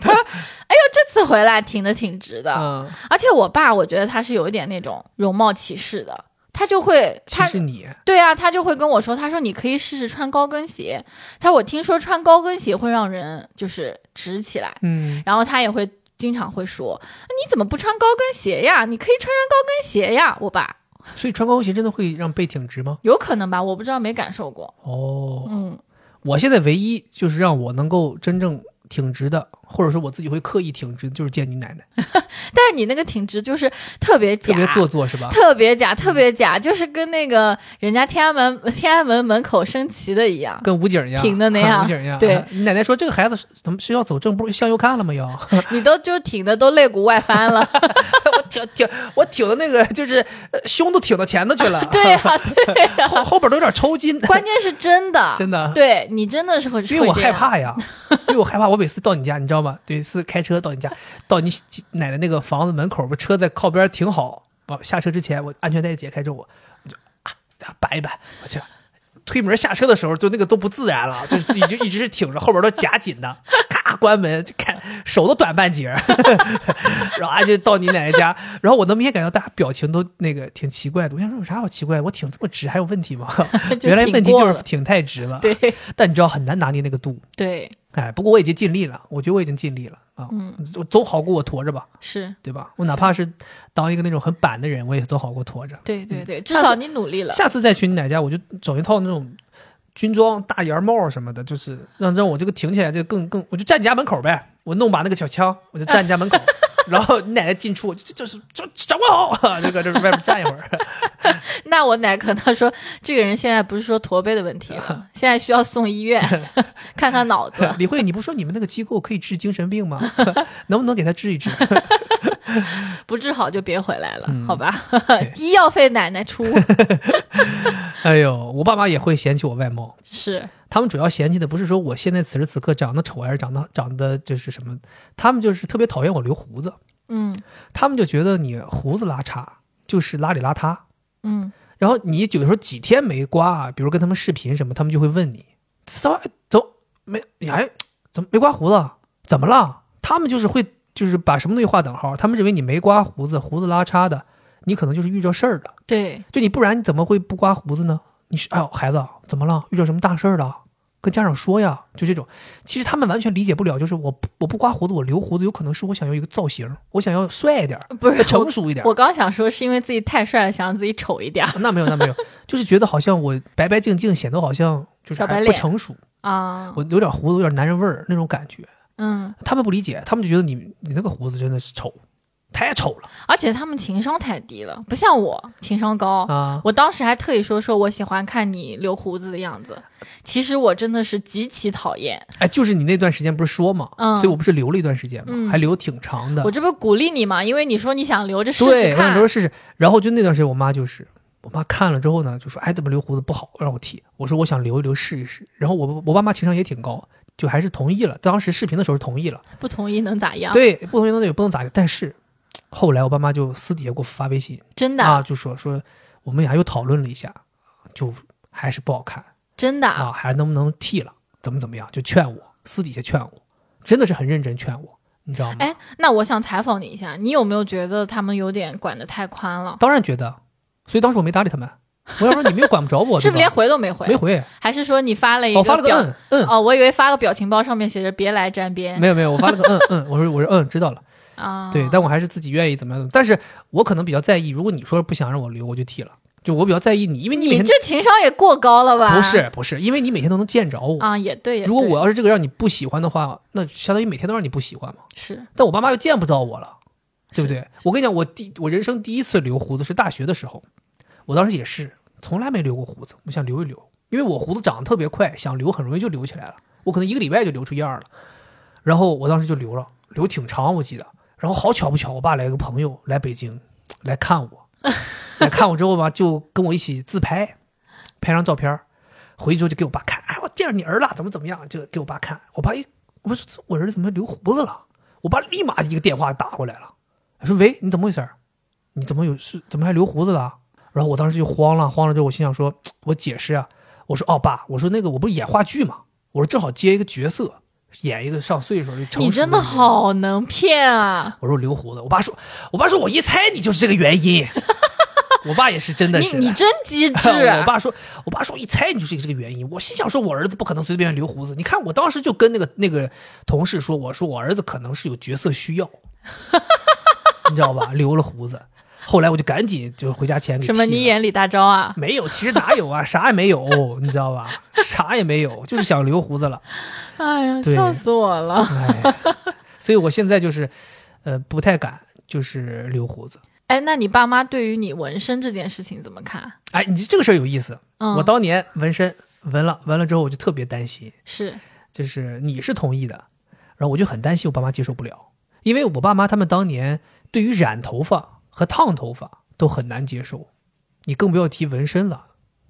他说哎呦，这次回来挺的挺直的。嗯，而且我爸，我觉得他是有一点那种容貌歧视的，他就会他是你对啊，他就会跟我说，他说你可以试试穿高跟鞋。他说我听说穿高跟鞋会让人就是直起来，嗯，然后他也会经常会说，你怎么不穿高跟鞋呀？你可以穿穿高跟鞋呀。我爸所以穿高跟鞋真的会让背挺直吗？有可能吧，我不知道，没感受过。哦，嗯，我现在唯一就是让我能够真正挺直的，或者说我自己会刻意挺直，就是见你奶奶，但是你那个挺直就是特别假，特别做作是吧？特别假，特别假，就是跟那个人家天安门 天安门门口升旗的一样。跟武警一样，挺的那样 武警一样。对你奶奶说这个孩子怎么是要走正步，向右看了吗？要你都就挺的都肋骨外翻了，我挺挺我挺的那个就是呃胸都挺到前头去了，对呀、对呀、后后边都有点抽筋，关键是真的，真的。对你真的是会，因为我。害怕呀，因为我害怕。我每次到你家，你知道吗？有一次开车到你家，到你奶奶那个房子门口，不车在靠边停好，我下车之前，我安全带解开之后，我我就啊摆一摆，我去推门下车的时候，就那个都不自然了，就是一直一直是挺着，后边都夹紧的，咔关门就看手都短半截儿，然后啊就到你奶奶家，然后我能明显感觉到大家表情都那个挺奇怪的，我想说有啥好奇怪？我挺这么直还有问题吗？原来问题就是挺太直了，对但你知道很难拿捏那个度。对哎，不过我已经尽力了，我觉得我已经尽力了啊，嗯我总好过我驮着吧，是，对吧？我哪怕是当一个那种很板的人，我也总好过驮着。对对对，至少你努力了。下次再去你奶家，我就整一套那种军装、大檐帽什么的，就是让让我这个挺起来就更更，我就站你家门口呗，我弄把那个小枪，我就站你家门口，然后你奶奶进出，就就是就掌握好，就搁这外面站一会儿。那我奶可能说，这个人现在不是说驼背的问题了，现在需要送医院 看看脑子。李慧，你不是说你们那个机构可以治精神病吗？能不能给他治一治？不治好就别回来了，嗯好吧？医药费奶奶出。哎呦，我爸妈也会嫌弃我外貌。是，他们主要嫌弃的不是说我现在此时此刻长得丑，还是长得长得就是什么，他们就是特别讨厌我留胡子，嗯他们就觉得你胡子拉碴就是邋里邋遢。嗯，然后你有时候几天没刮啊，比如跟他们视频什么，他们就会问你怎么怎么没你还怎么没刮胡子？怎么了？他们就是会就是把什么东西划等号，他们认为你没刮胡子，胡子拉碴的，你可能就是遇着事儿了。对，就你不然你怎么会不刮胡子呢？你是哎呦孩子怎么了？遇到什么大事儿了？跟家长说呀，就这种。其实他们完全理解不了，就是我不我不刮胡子，我留胡子，有可能是我想要一个造型，我想要帅一点，不是成熟一点儿。我刚想说是因为自己太帅了，想让自己丑一点那没有，那没有，就是觉得好像我白白净净，显得好像就是不成熟，啊。我有点胡子，有点男人味儿那种感觉。嗯，他们不理解，他们就觉得你你那个胡子真的是丑，太丑了而且他们情商太低了，不像我情商高。啊！我当时还特意说说我喜欢看你留胡子的样子，其实我真的是极其讨厌。哎，就是你那段时间不是说嘛，嗯所以我不是留了一段时间嘛，嗯还留挺长的我。这不鼓励你嘛？因为你说你想留着试，试看我想留着。试试。然后就那段时间，我妈就是，我妈看了之后呢，就说：“哎，怎么留胡子不好，让我剃。”我说：“我想留一留试一试。”然后我我爸妈情商也挺高，就还是同意了。当时视频的时候同意了，不同意能咋样？，对，不同意那也不能咋的。但是后来我爸妈就私底下给我发微信真的、啊，就说说我们俩又讨论了一下，就还是不好看真的啊，还能不能剃了，怎么怎么样，就劝我，私底下劝我，真的是很认真劝我，你知道吗？哎，那我想采访你一下，你有没有觉得他们有点管得太宽了？当然觉得，所以当时我没搭理他们。我要说你们又管不着我，是不是连回都没回？没回？还是说你发了一我发了个？嗯嗯，哦，我以为发个表情包，上面写着“别来沾边没有没有，我发了个嗯嗯，我说我说嗯知道了，”啊。对，但我还是自己愿意怎么样，但是我可能比较在意，如果你说不想让我留，我就剃了，就我比较在意你，因为你每天你这情商也过高了吧？不是不是，因为你每天都能见着我。啊，也对。也如果我要是这个让你不喜欢的话，那相当于每天都让你不喜欢嘛。是但我爸妈又见不到我了，对不对？我跟你讲，我第我人生第一次留胡子是大学的时候，我当时也是从来没留过胡子，我想留一留，因为我胡子长得特别快，想留很容易就留起来了，我可能一个礼拜就留出一二了。然后我当时就留了，留挺长，我记得。然后好巧不巧，我爸来个朋友来北京来看我，来看我之后吧，就跟我一起自拍，拍张照片，回去之后就给我爸看，哎，我见着你儿了，怎么怎么样，就给我爸看。我爸一我说我儿子怎么留胡子了？我爸立马一个电话打过来了，说喂，你怎么回事？你怎么有事？怎么还留胡子了？然后我当时就慌了，慌了之后我心想说，我解释啊，我说哦爸，我说那个我不是演话剧嘛，我说正好接一个角色，演一个上岁数的成你真的好能骗啊！我说留胡子，我爸说，我爸说我一猜你就是这个原因。我爸也是真的你是，你真机 智我爸说，我爸说一猜你就是这个原因。我心想说，我儿子不可能随随便便留胡子。你看我当时就跟那个那个同事说，我说我儿子可能是有角色需要，你知道吧？留了胡子。后来我就赶紧就回家前给什么？你演李大钊啊？没有，其实哪有啊，啥也没有，你知道吧？啥也没有，就是想留胡子了。哎呀，笑死我了！哎，所以我现在就是，呃，不太敢就是留胡子。哎，那你爸妈对于你纹身这件事情怎么看？哎，你这个事儿有意思。嗯，我当年纹身纹了，纹了之后我就特别担心，是就是你是同意的，然后我就很担心我爸妈接受不了，因为我爸妈他们当年对于染头发和烫头发都很难接受，你更不要提纹身了。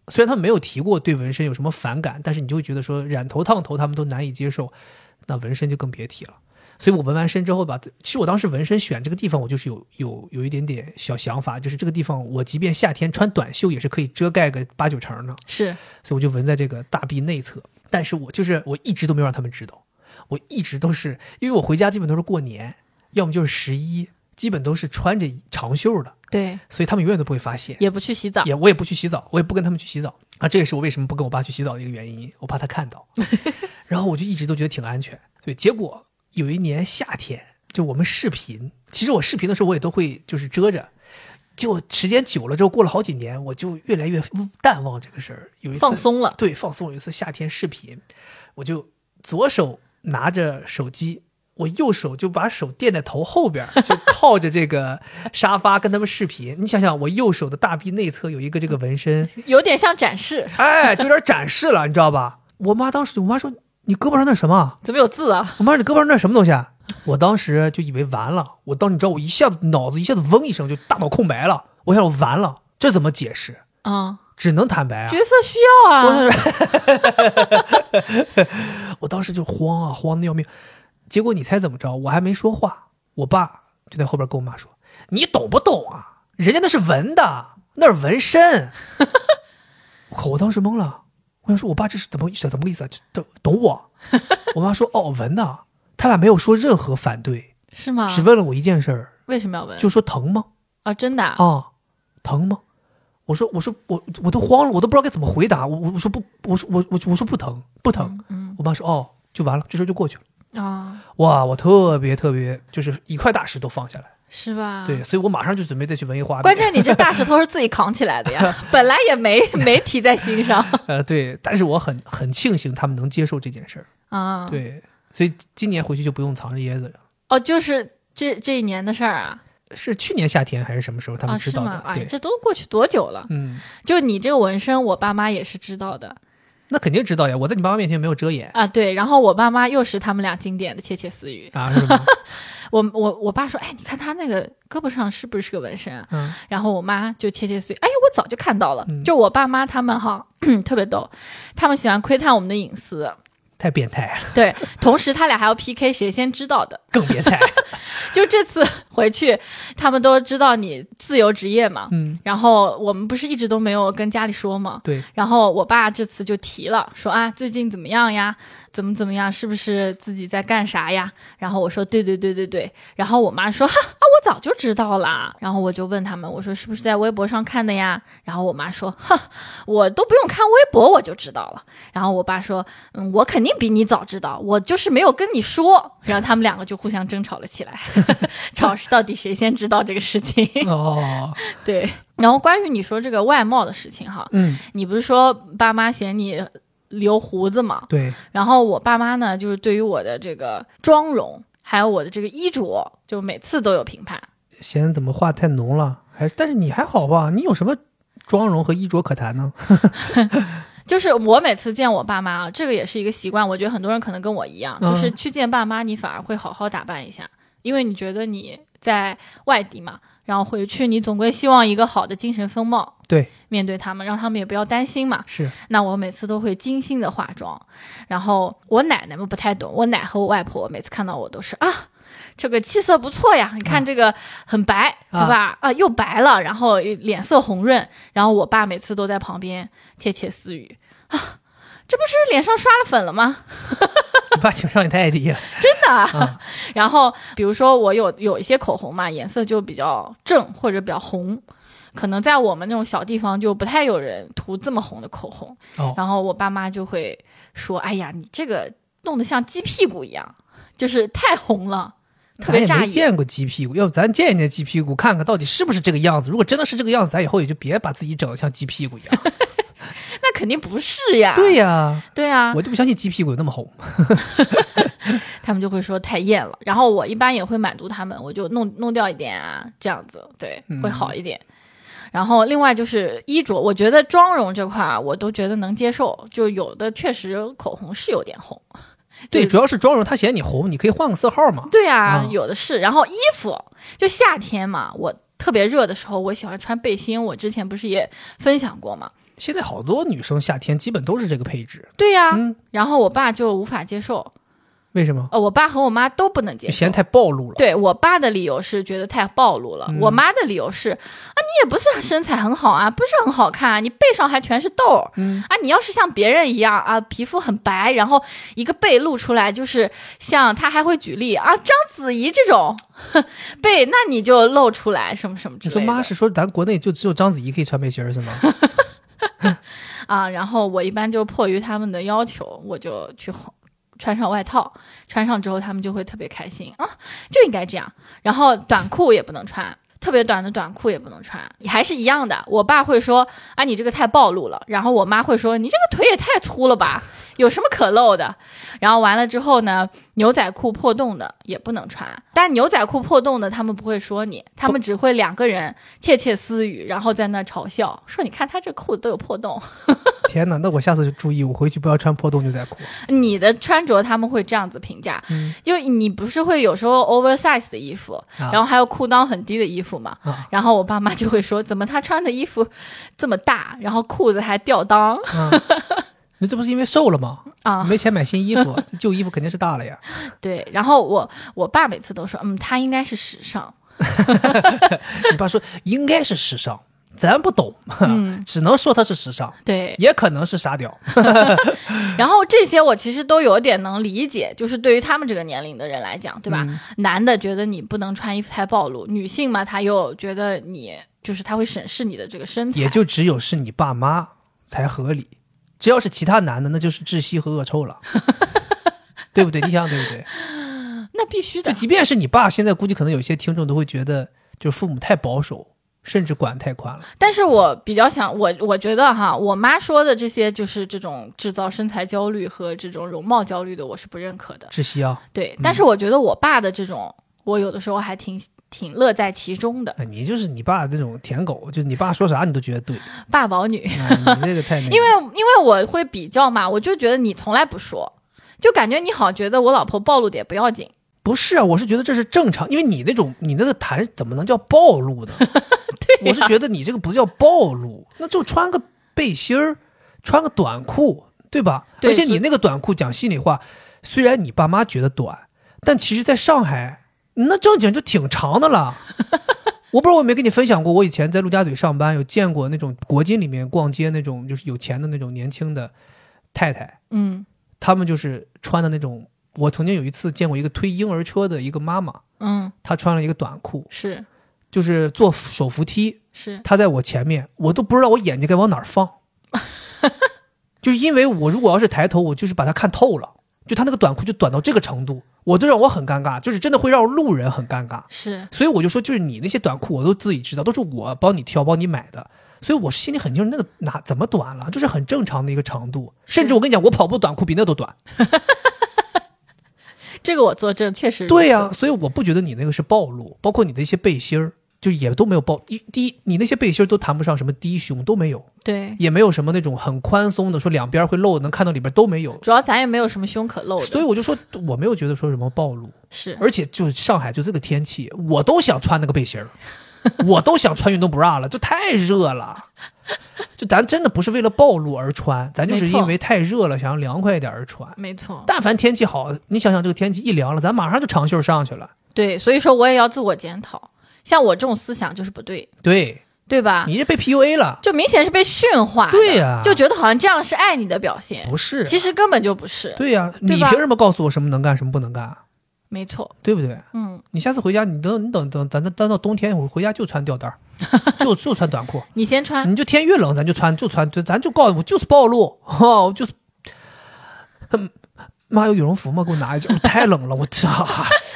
虽然他们没有提过对纹身有什么反感，但是你就会觉得说染头烫头他们都难以接受，那纹身就更别提了。所以我纹完身之后吧，其实我当时纹身选这个地方，我就是有有有一点点小想法，就是这个地方我即便夏天穿短袖也是可以遮盖个八九成的。是，所以我就纹在这个大臂内侧。但是我就是我一直都没有让他们知道，我一直都是因为我回家基本都是过年，要么就是十一，基本都是穿着长袖的，对，所以他们永远都不会发现。也不去洗澡。也我也不去洗澡，我也不跟他们去洗澡啊，这也是我为什么不跟我爸去洗澡的一个原因，我怕他看到。然后我就一直都觉得挺安全，对。结果有一年夏天，就我们视频，其实我视频的时候我也都会就是遮着，结果时间久了之后，过了好几年，我就越来越淡忘这个事儿。有一次放松了对，放松。有一次夏天视频，我就左手拿着手机，我右手就把手垫在头后边儿，就靠着这个沙发跟他们视频。你想想，我右手的大臂内侧有一个这个纹身，有点像展示，哎，就有点展示了，你知道吧？我妈当时就，我妈说：“你胳膊上那什么？”怎么有字啊？我妈说：“你胳膊上那什么东西啊？”我当时就以为完了，我当时你知道，我一下子脑子一下子嗡一声，就大脑空白了。我想我完了，这怎么解释？嗯，只能坦白啊角！色需要啊。我当时就慌啊，慌的要命。结果你猜怎么着？我还没说话，我爸就在后边跟我妈说：“你懂不懂啊？人家那是纹的，那是纹身。”我靠！我当时懵了，我想说，我爸这是怎么怎么个意思啊？这懂懂我？我妈说：“哦，纹的。”他俩没有说任何反对，是吗？只问了我一件事儿，为什么要纹？就说疼吗？啊，真的啊、啊，疼吗？我说，我说，我我都慌了，我都不知道该怎么回答。我我我说不，我说我我我说不疼，不疼。嗯我妈说哦，就完了，这事就过去了。啊，哇，我特别特别，就是一块大石头放下来。是吧？对，。所以我马上就准备再去纹一花。关键你这大石头是自己扛起来的呀，本来也没没提在心上 呃，对，但是我很很庆幸他们能接受这件事儿。啊。，对，所以今年回去就不用藏着掖着了。哦，就是这这一年的事儿啊。是去年夏天还是什么时候他啊，们知道的？是吗？哎，对，这都过去多久了？嗯，就你这个纹身，我爸妈也是知道的那肯定知道呀。我在你爸妈面前没有遮掩啊。对，然后我爸妈又是他们俩经典的窃窃私语。啊，是吗？我我我爸说，哎，你看他那个胳膊上是不是个纹身啊？嗯然后我妈就窃窃私语，哎呀，我早就看到了。嗯就我爸妈他们哈，特别逗，他们喜欢窥探我们的隐私。太变态了，对，同时他俩还要 PK 谁先知道的。更变态。就这次回去，他们都知道你自由职业嘛。嗯，然后我们不是一直都没有跟家里说嘛？对，然后我爸这次就提了，说啊，最近怎么样呀？怎么怎么样？是不是自己在干啥呀？然后我说对对对对对。然后我妈说哈啊，我早就知道啦。然后我就问他们，我说是不是在微博上看的呀？然后我妈说，哈，我都不用看微博我就知道了。然后我爸说，嗯，我肯定比你早知道，我就是没有跟你说。然后他们两个就互相争吵了起来，吵是到底谁先知道这个事情。哦，对。然后关于你说这个外貌的事情哈，嗯，你不是说爸妈嫌你留胡子嘛？对，然后我爸妈呢，就是对于我的这个妆容，还有我的这个衣着，就每次都有评判。嫌怎么画太浓了？还但是你还好吧？你有什么妆容和衣着可谈呢？就是我每次见我爸妈啊，这个也是一个习惯，我觉得很多人可能跟我一样，嗯就是去见爸妈，你反而会好好打扮一下，因为你觉得你在外地嘛，然后回去你总归希望一个好的精神风貌对，面对他们，让他们也不要担心嘛。是那我每次都会精心的化妆，然后我奶奶们不太懂，我奶和我外婆每次看到我都是啊。这个气色不错呀，你看这个很白，啊对吧？啊，又白了，然后脸色红润，然后我爸每次都在旁边窃窃私语啊，这不是脸上刷了粉了吗？你爸情商也太低了。真的 然后比如说我有有一些口红嘛，颜色就比较正或者比较红，可能在我们那种小地方就不太有人涂这么红的口红。哦，然后我爸妈就会说：“哎呀，你这个弄得像鸡屁股一样，就是太红了，特别扎眼。没见过鸡屁股，要不咱见一见鸡屁股，看看到底是不是这个样子。如果真的是这个样子，咱以后也就别把自己整得像鸡屁股一样。那肯定不是呀。对呀、对啊，我就不相信鸡屁股有那么红。他们就会说太艳了。然后我一般也会满足他们，我就弄弄掉一点啊，这样子对嗯会好一点。然后另外就是衣着，我觉得妆容这块儿我都觉得能接受，就有的确实口红是有点红。对，主要是妆容，他嫌你红，你可以换个色号嘛。对啊，啊有的是。然后衣服，就夏天嘛，我特别热的时候，我喜欢穿背心。我之前不是也分享过嘛？现在好多女生夏天基本都是这个配置。对呀、嗯，然后我爸就无法接受，为什么？呃，我爸和我妈都不能接受。嫌太暴露了。对我爸的理由是觉得太暴露了，嗯我妈的理由是啊，你也不是身材很好啊，不是很好看啊，你背上还全是痘儿。嗯啊，你要是像别人一样啊，皮肤很白，然后一个背露出来，就是像他还会举例啊，章子怡这种 呵背，那你就露出来什么什么之你类的。说妈是说咱国内就只有章子怡可以穿背心儿是吗？啊，然后我一般就迫于他们的要求，我就去穿上外套，穿上之后他们就会特别开心啊，就应该这样。然后短裤也不能穿。特别短的短裤也不能穿，还是一样的。我爸会说啊，你这个太暴露了。然后我妈会说，你这个腿也太粗了吧，有什么可露的？然后完了之后呢，牛仔裤破洞的也不能穿。但牛仔裤破洞的，他们不会说你，他们只会两个人窃窃私语，然后在那嘲笑，说你看他这裤子都有破洞。天哪，那我下次就注意，我回去不要穿破洞牛仔裤。你的穿着他们会这样子评价，嗯就你不是会有时候 oversize 的衣服，啊然后还有裤裆很低的衣服嘛，啊然后我爸妈就会说，怎么他穿的衣服这么大，然后裤子还吊裆啊，那这不是因为瘦了吗？啊？没钱买新衣服，旧衣服肯定是大了呀。对，然后我我爸每次都说，嗯，他应该是时尚，你爸说应该是时尚，咱不懂，嗯，只能说他是时尚，对，也可能是傻屌。然后这些我其实都有点能理解，就是对于他们这个年龄的人来讲，对吧？嗯男的觉得你不能穿衣服太暴露，女性嘛，她又觉得你就是他会审视你的这个身材，也就只有是你爸妈才合理，只要是其他男的，那就是窒息和恶臭了，对不对？你想对不对？那必须的就。即便是你爸，现在估计可能有些听众都会觉得，就是父母太保守，甚至管太宽了。但是我比较想，我我觉得哈，我妈说的这些就是这种制造身材焦虑和这种容貌焦虑的，我是不认可的。窒息啊！对，但是我觉得我爸的这种，我有的时候还挺挺乐在其中的。哎你就是你爸这种舔狗，就是你爸说啥你都觉得对。爸宝女，哎你这个太 因为因为我会比较嘛，我就觉得你从来不说，就感觉你好像觉得我老婆暴露点不要紧。不是啊，我是觉得这是正常，因为你那种你那个谈怎么能叫暴露呢？对我是觉得你这个不叫暴露，那就穿个背心儿，穿个短裤，对吧？对而且你那个短裤，讲心里话，虽然你爸妈觉得短，但其实在上海那正经就挺长的了。我不知道我有没有跟你分享过，我以前在陆家嘴上班，有见过那种国金里面逛街那种就是有钱的那种年轻的太太，嗯他们就是穿的那种。我曾经有一次见过一个推婴儿车的一个妈妈，嗯，她穿了一个短裤，是就是坐手扶梯，是，她在我前面，我都不知道我眼睛该往哪儿放，就是因为我如果要是抬头，我就是把她看透了，就她那个短裤就短到这个程度，我都让我很尴尬，就是真的会让路人很尴尬。是所以我就说，就是你那些短裤，我都自己知道，都是我帮你挑、帮你买的，所以我心里很清楚那个哪怎么短了，就是很正常的一个长度。甚至我跟你讲，我跑步短裤比那都短。这个我作证，确实对呀、所以我不觉得你那个是暴露，包括你的一些背心儿，就也都没有暴一第一，你那些背心儿都谈不上什么低胸，都没有，对，也没有什么那种很宽松的，说两边会露能看到里边都没有。主要咱也没有什么胸可露的，所以我就说，我没有觉得说什么暴露，是而且就上海就这个天气，我都想穿那个背心儿，我都想穿运动 bra 了，就太热了。就咱真的不是为了暴露而穿，咱就是因为太热了，想要凉快一点而穿。没错，但凡天气好，你想想这个天气一凉了，咱马上就长袖上去了。对，所以说我也要自我检讨，像我这种思想就是不对，对对吧？你这被 PUA 了，就明显是被驯化，对呀就觉得好像这样是爱你的表现，不是？其实根本就不是，对呀、你凭什么告诉我什么能干，什么不能干？没错，对不对？嗯，你下次回家，你等你等等，咱咱咱到冬天，我回家就穿吊带儿，就就穿短裤。你先穿，你就天越冷，咱就穿就穿，就咱就告诉我就是暴露，哈、我就是。嗯妈有羽绒服吗？给我拿一件，我太冷了，我操！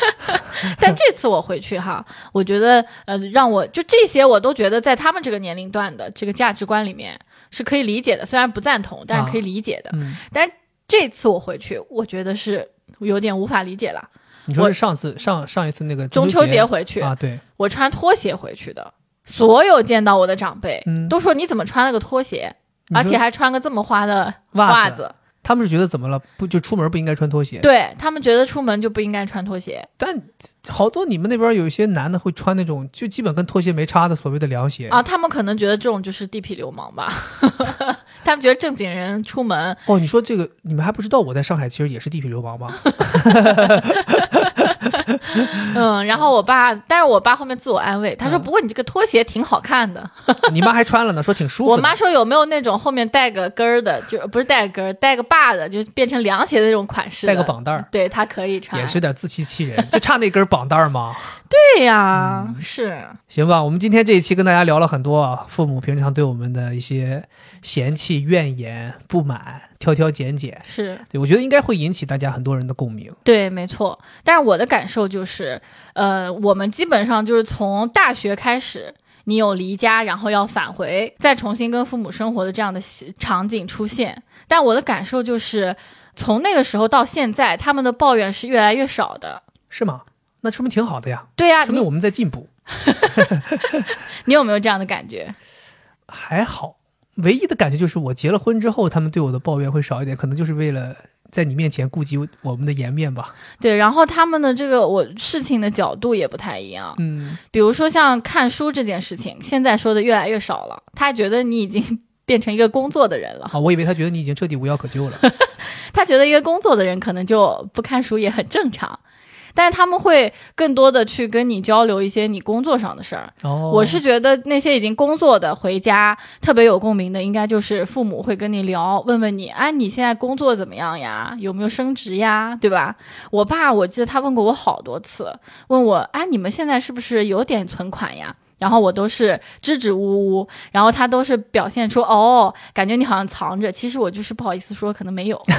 但这次我回去哈，我觉得呃，让我就这些我都觉得在他们这个年龄段的这个价值观里面是可以理解的，虽然不赞同，但是可以理解的。嗯，但是这次我回去，我觉得是有点无法理解了。你说是上次上上一次那个中秋节回去，啊？对，我穿拖鞋回去的，所有见到我的长辈、嗯都说你怎么穿了个拖鞋，而且还穿个这么花的袜袜子他们是觉得怎么了？不就出门不应该穿拖鞋？对他们觉得出门就不应该穿拖鞋。但好多你们那边有一些男的会穿那种就基本跟拖鞋没差的所谓的凉鞋啊，他们可能觉得这种就是地痞流氓吧，他们觉得正经人出门哦，你说这个你们还不知道我在上海其实也是地痞流氓吗？嗯，然后我爸，但是我爸后面自我安慰，他说：“嗯不过你这个拖鞋挺好看的。你妈还穿了呢，说挺舒服。我妈说：“有没有那种后面带个跟儿的，就不是带个跟儿，带个把的，就变成凉鞋的那种款式？带个绑带儿，对他可以穿，也是有点自欺欺人，就差那根绑带儿吗？对呀，是行吧，我们今天这一期跟大家聊了很多啊，父母平常对我们的一些嫌弃、怨言、不满、挑挑拣拣。是，对我觉得应该会引起大家很多人的共鸣。对，没错。但是我的感受就是，呃，我们基本上就是从大学开始。”你有离家，然后要返回，再重新跟父母生活的这样的戏场景出现。但我的感受就是，从那个时候到现在，他们的抱怨是越来越少的。是吗？那说明挺好的呀，对呀、你说明我们在进步。你有没有这样的感觉？还好，唯一的感觉就是我结了婚之后，他们对我的抱怨会少一点，可能就是为了在你面前顾及我们的颜面吧。对，然后他们的这个我事情的角度也不太一样。嗯，比如说像看书这件事情，现在说的越来越少了。他觉得你已经 变成一个工作的人了，啊，我以为他觉得你已经彻底无药可救了。他觉得一个工作的人可能就不看书也很正常。但是他们会更多的去跟你交流一些你工作上的事儿。哦，我是觉得那些已经工作的回家特别有共鸣的，应该就是父母会跟你聊，问问你，哎，你现在工作怎么样呀？有没有升职呀？对吧？我爸我记得他问过我好多次，问我，哎，你们现在是不是有点存款呀？然后我都是支支吾吾，然后他都是表现出哦，感觉你好像藏着，其实我就是不好意思说，可能没有。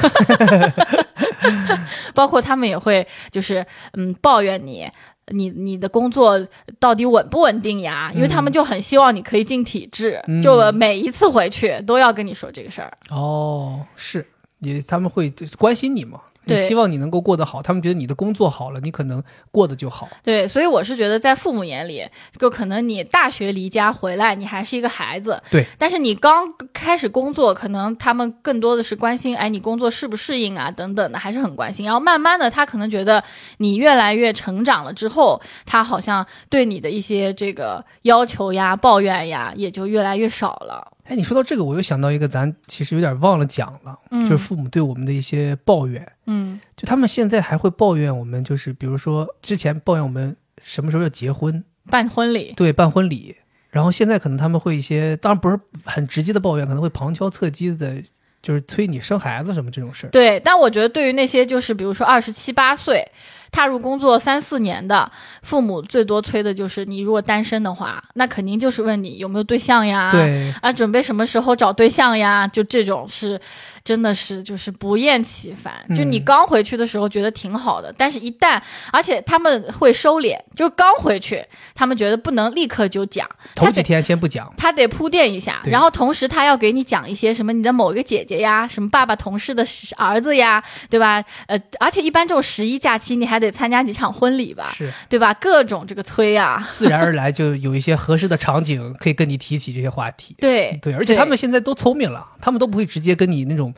包括他们也会就是嗯抱怨你，你你的工作到底稳不稳定呀？因为他们就很希望你可以进体制，嗯就每一次回去都要跟你说这个事儿。哦，是你他们会关心你嘛，也对希望你能够过得好。他们觉得你的工作好了，你可能过得就好。对，所以我是觉得，在父母眼里，就可能你大学离家回来，你还是一个孩子，对。但是你刚开始工作，可能他们更多的是关心，哎，你工作适不适应啊，等等的，还是很关心。然后慢慢的，他可能觉得你越来越成长了之后，他好像对你的一些这个要求呀、抱怨呀，也就越来越少了。哎，你说到这个，我又想到一个，咱其实有点忘了讲了，嗯就是父母对我们的一些抱怨。嗯就他们现在还会抱怨我们，就是比如说之前抱怨我们什么时候要结婚，办婚礼，对，办婚礼，然后现在可能他们会一些，当然不是很直接的抱怨，可能会旁敲侧击的，就是催你生孩子什么这种事儿。对，但我觉得对于那些就是比如说二十七八岁踏入工作三四年的父母，最多催的就是你如果单身的话，那肯定就是问你有没有对象呀，对，啊，准备什么时候找对象呀？就这种是，真的是就是不厌其烦。就你嗯刚回去的时候觉得挺好的，但是一旦而且他们会收敛，就是刚回去，他们觉得不能立刻就讲，头几天先不讲，他得铺垫一下，然后同时他要给你讲一些什么你的某一个姐姐呀，什么爸爸同事的儿子呀，对吧？呃，而且一般这种十一假期，你还得参加几场婚礼吧，是对吧？各种这个催啊，自然而然就有一些合适的场景可以跟你提起这些话题。对对，而且他们现在都聪明了，他们都不会直接跟你那种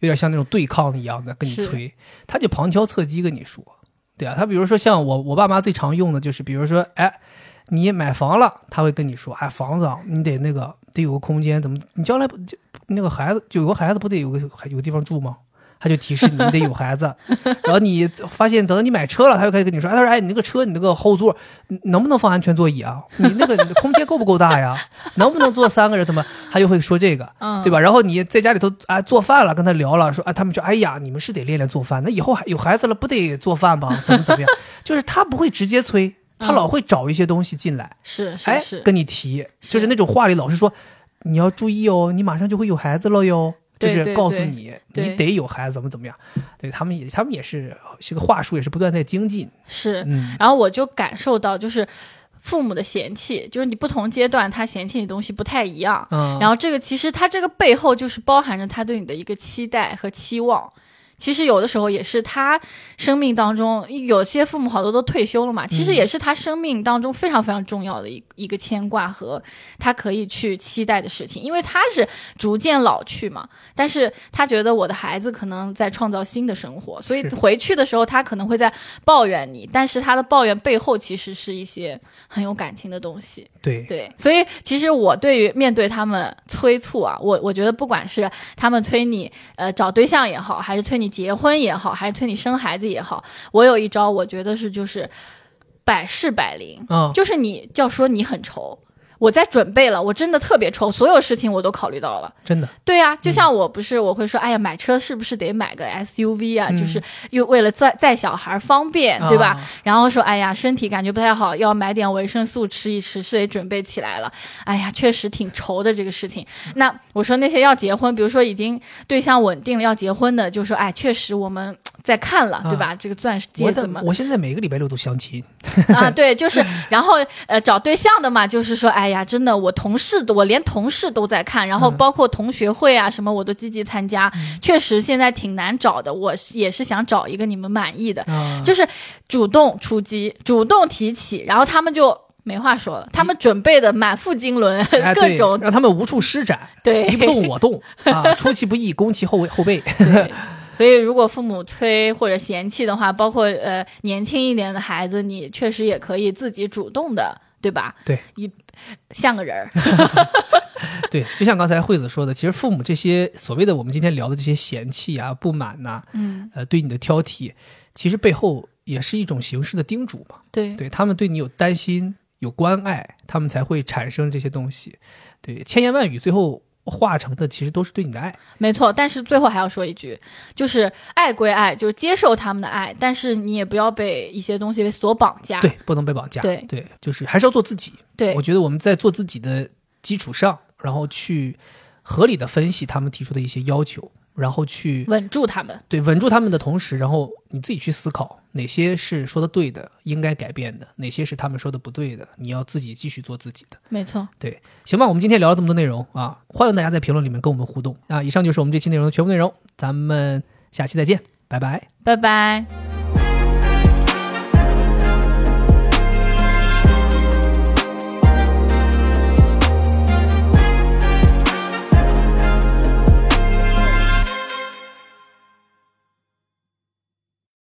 有点像那种对抗一样的跟你催，他就旁敲侧击跟你说。对啊，他比如说像我我爸妈最常用的就是，比如说，哎，你买房了，他会跟你说，哎，房子啊你得那个得有个空间，怎么你将来不就那个孩子就有个孩子不得有个有个地方住吗？他就提示你你得有孩子，然后你发现等到你买车了，他就开始跟你说，哎，他说，哎，你那个车你那个后座能不能放安全座椅啊？你那个空间够不够大呀？能不能坐三个人？怎么？他就会说这个，嗯，对吧？然后你在家里头啊做饭了，跟他聊了，说啊，他们说，哎呀，你们是得练练做饭，那以后还有孩子了，不得做饭吗？怎么怎么样？就是他不会直接催，他嗯老会找一些东西进来，是是，，跟你提，就是那种话里老是说，你要注意哦，你马上就会有孩子了哟。就是告诉你，你得有孩子，怎么怎么样？对他们也，他们也是这个话术也是不断在精进。是，嗯，然后我就感受到，就是父母的嫌弃，就是你不同阶段他嫌弃你东西不太一样。嗯，然后这个其实他这个背后就是包含着他对你的一个期待和期望。其实有的时候也是他生命当中有些父母好多都退休了嘛，其实也是他生命当中非常非常重要的一一个牵挂和他可以去期待的事情，因为他是逐渐老去嘛，但是他觉得我的孩子可能在创造新的生活，所以回去的时候他可能会在抱怨你，但是他的抱怨背后其实是一些很有感情的东西。对，对，所以其实我对于面对他们催促啊，我我觉得不管是他们催你呃找对象也好，还是催你结婚也好，还是催你生孩子也好，我有一招，我觉得是就是百试百灵，嗯，就是你要说你很愁。我在准备了，我真的特别愁，所有事情我都考虑到了。真的，对呀、就像我不是我会说，哎呀，买车是不是得买个 SUV 啊？嗯就是又为了载载小孩方便，对吧？啊然后说，哎呀，身体感觉不太好，要买点维生素吃一吃，是得准备起来了。哎呀，确实挺愁的这个事情。那我说那些要结婚，比如说已经对象稳定了要结婚的，就说，哎，确实我们在看了，对吧？这个钻石戒怎么我现在每个礼拜六都相亲，啊？对，就是，然后呃，找对象的嘛，就是说，哎呀，真的，我同事我连同事都在看，然后嗯包括同学会啊什么，我都积极参加。确实现在挺难找的，我也是想找一个你们满意的。啊，就是主动出击，主动提起，然后他们就没话说了，他们准备的满腹经纶，哎，各种让他们无处施展，对敌不动我动 啊，出其不意攻其后后背。对。所以，如果父母催或者嫌弃的话，包括呃年轻一点的孩子，你确实也可以自己主动的，对吧？对，一像个人儿，对，就像刚才惠子说的，其实父母这些所谓的我们今天聊的这些嫌弃啊、不满呐、嗯，呃，对你的挑剔，其实背后也是一种形式的叮嘱嘛。对，对他们对你有担心、有关爱，他们才会产生这些东西。对，千言万语最后化成的其实都是对你的爱。没错。但是最后还要说一句，就是爱归爱，就是接受他们的爱，但是你也不要被一些东西所绑架。对，不能被绑架。对就是还是要做自己。对我觉得我们在做自己的基础上，然后去合理的分析他们提出的一些要求，然后去稳住他们。对稳住他们的同时，然后你自己去思考哪些是说的对的，应该改变的；哪些是他们说的不对的，你要自己继续做自己的。没错。对，行吧，我们今天聊了这么多内容啊，欢迎大家在评论里面跟我们互动啊。以上就是我们这期内容的全部内容，咱们下期再见，拜拜。拜拜。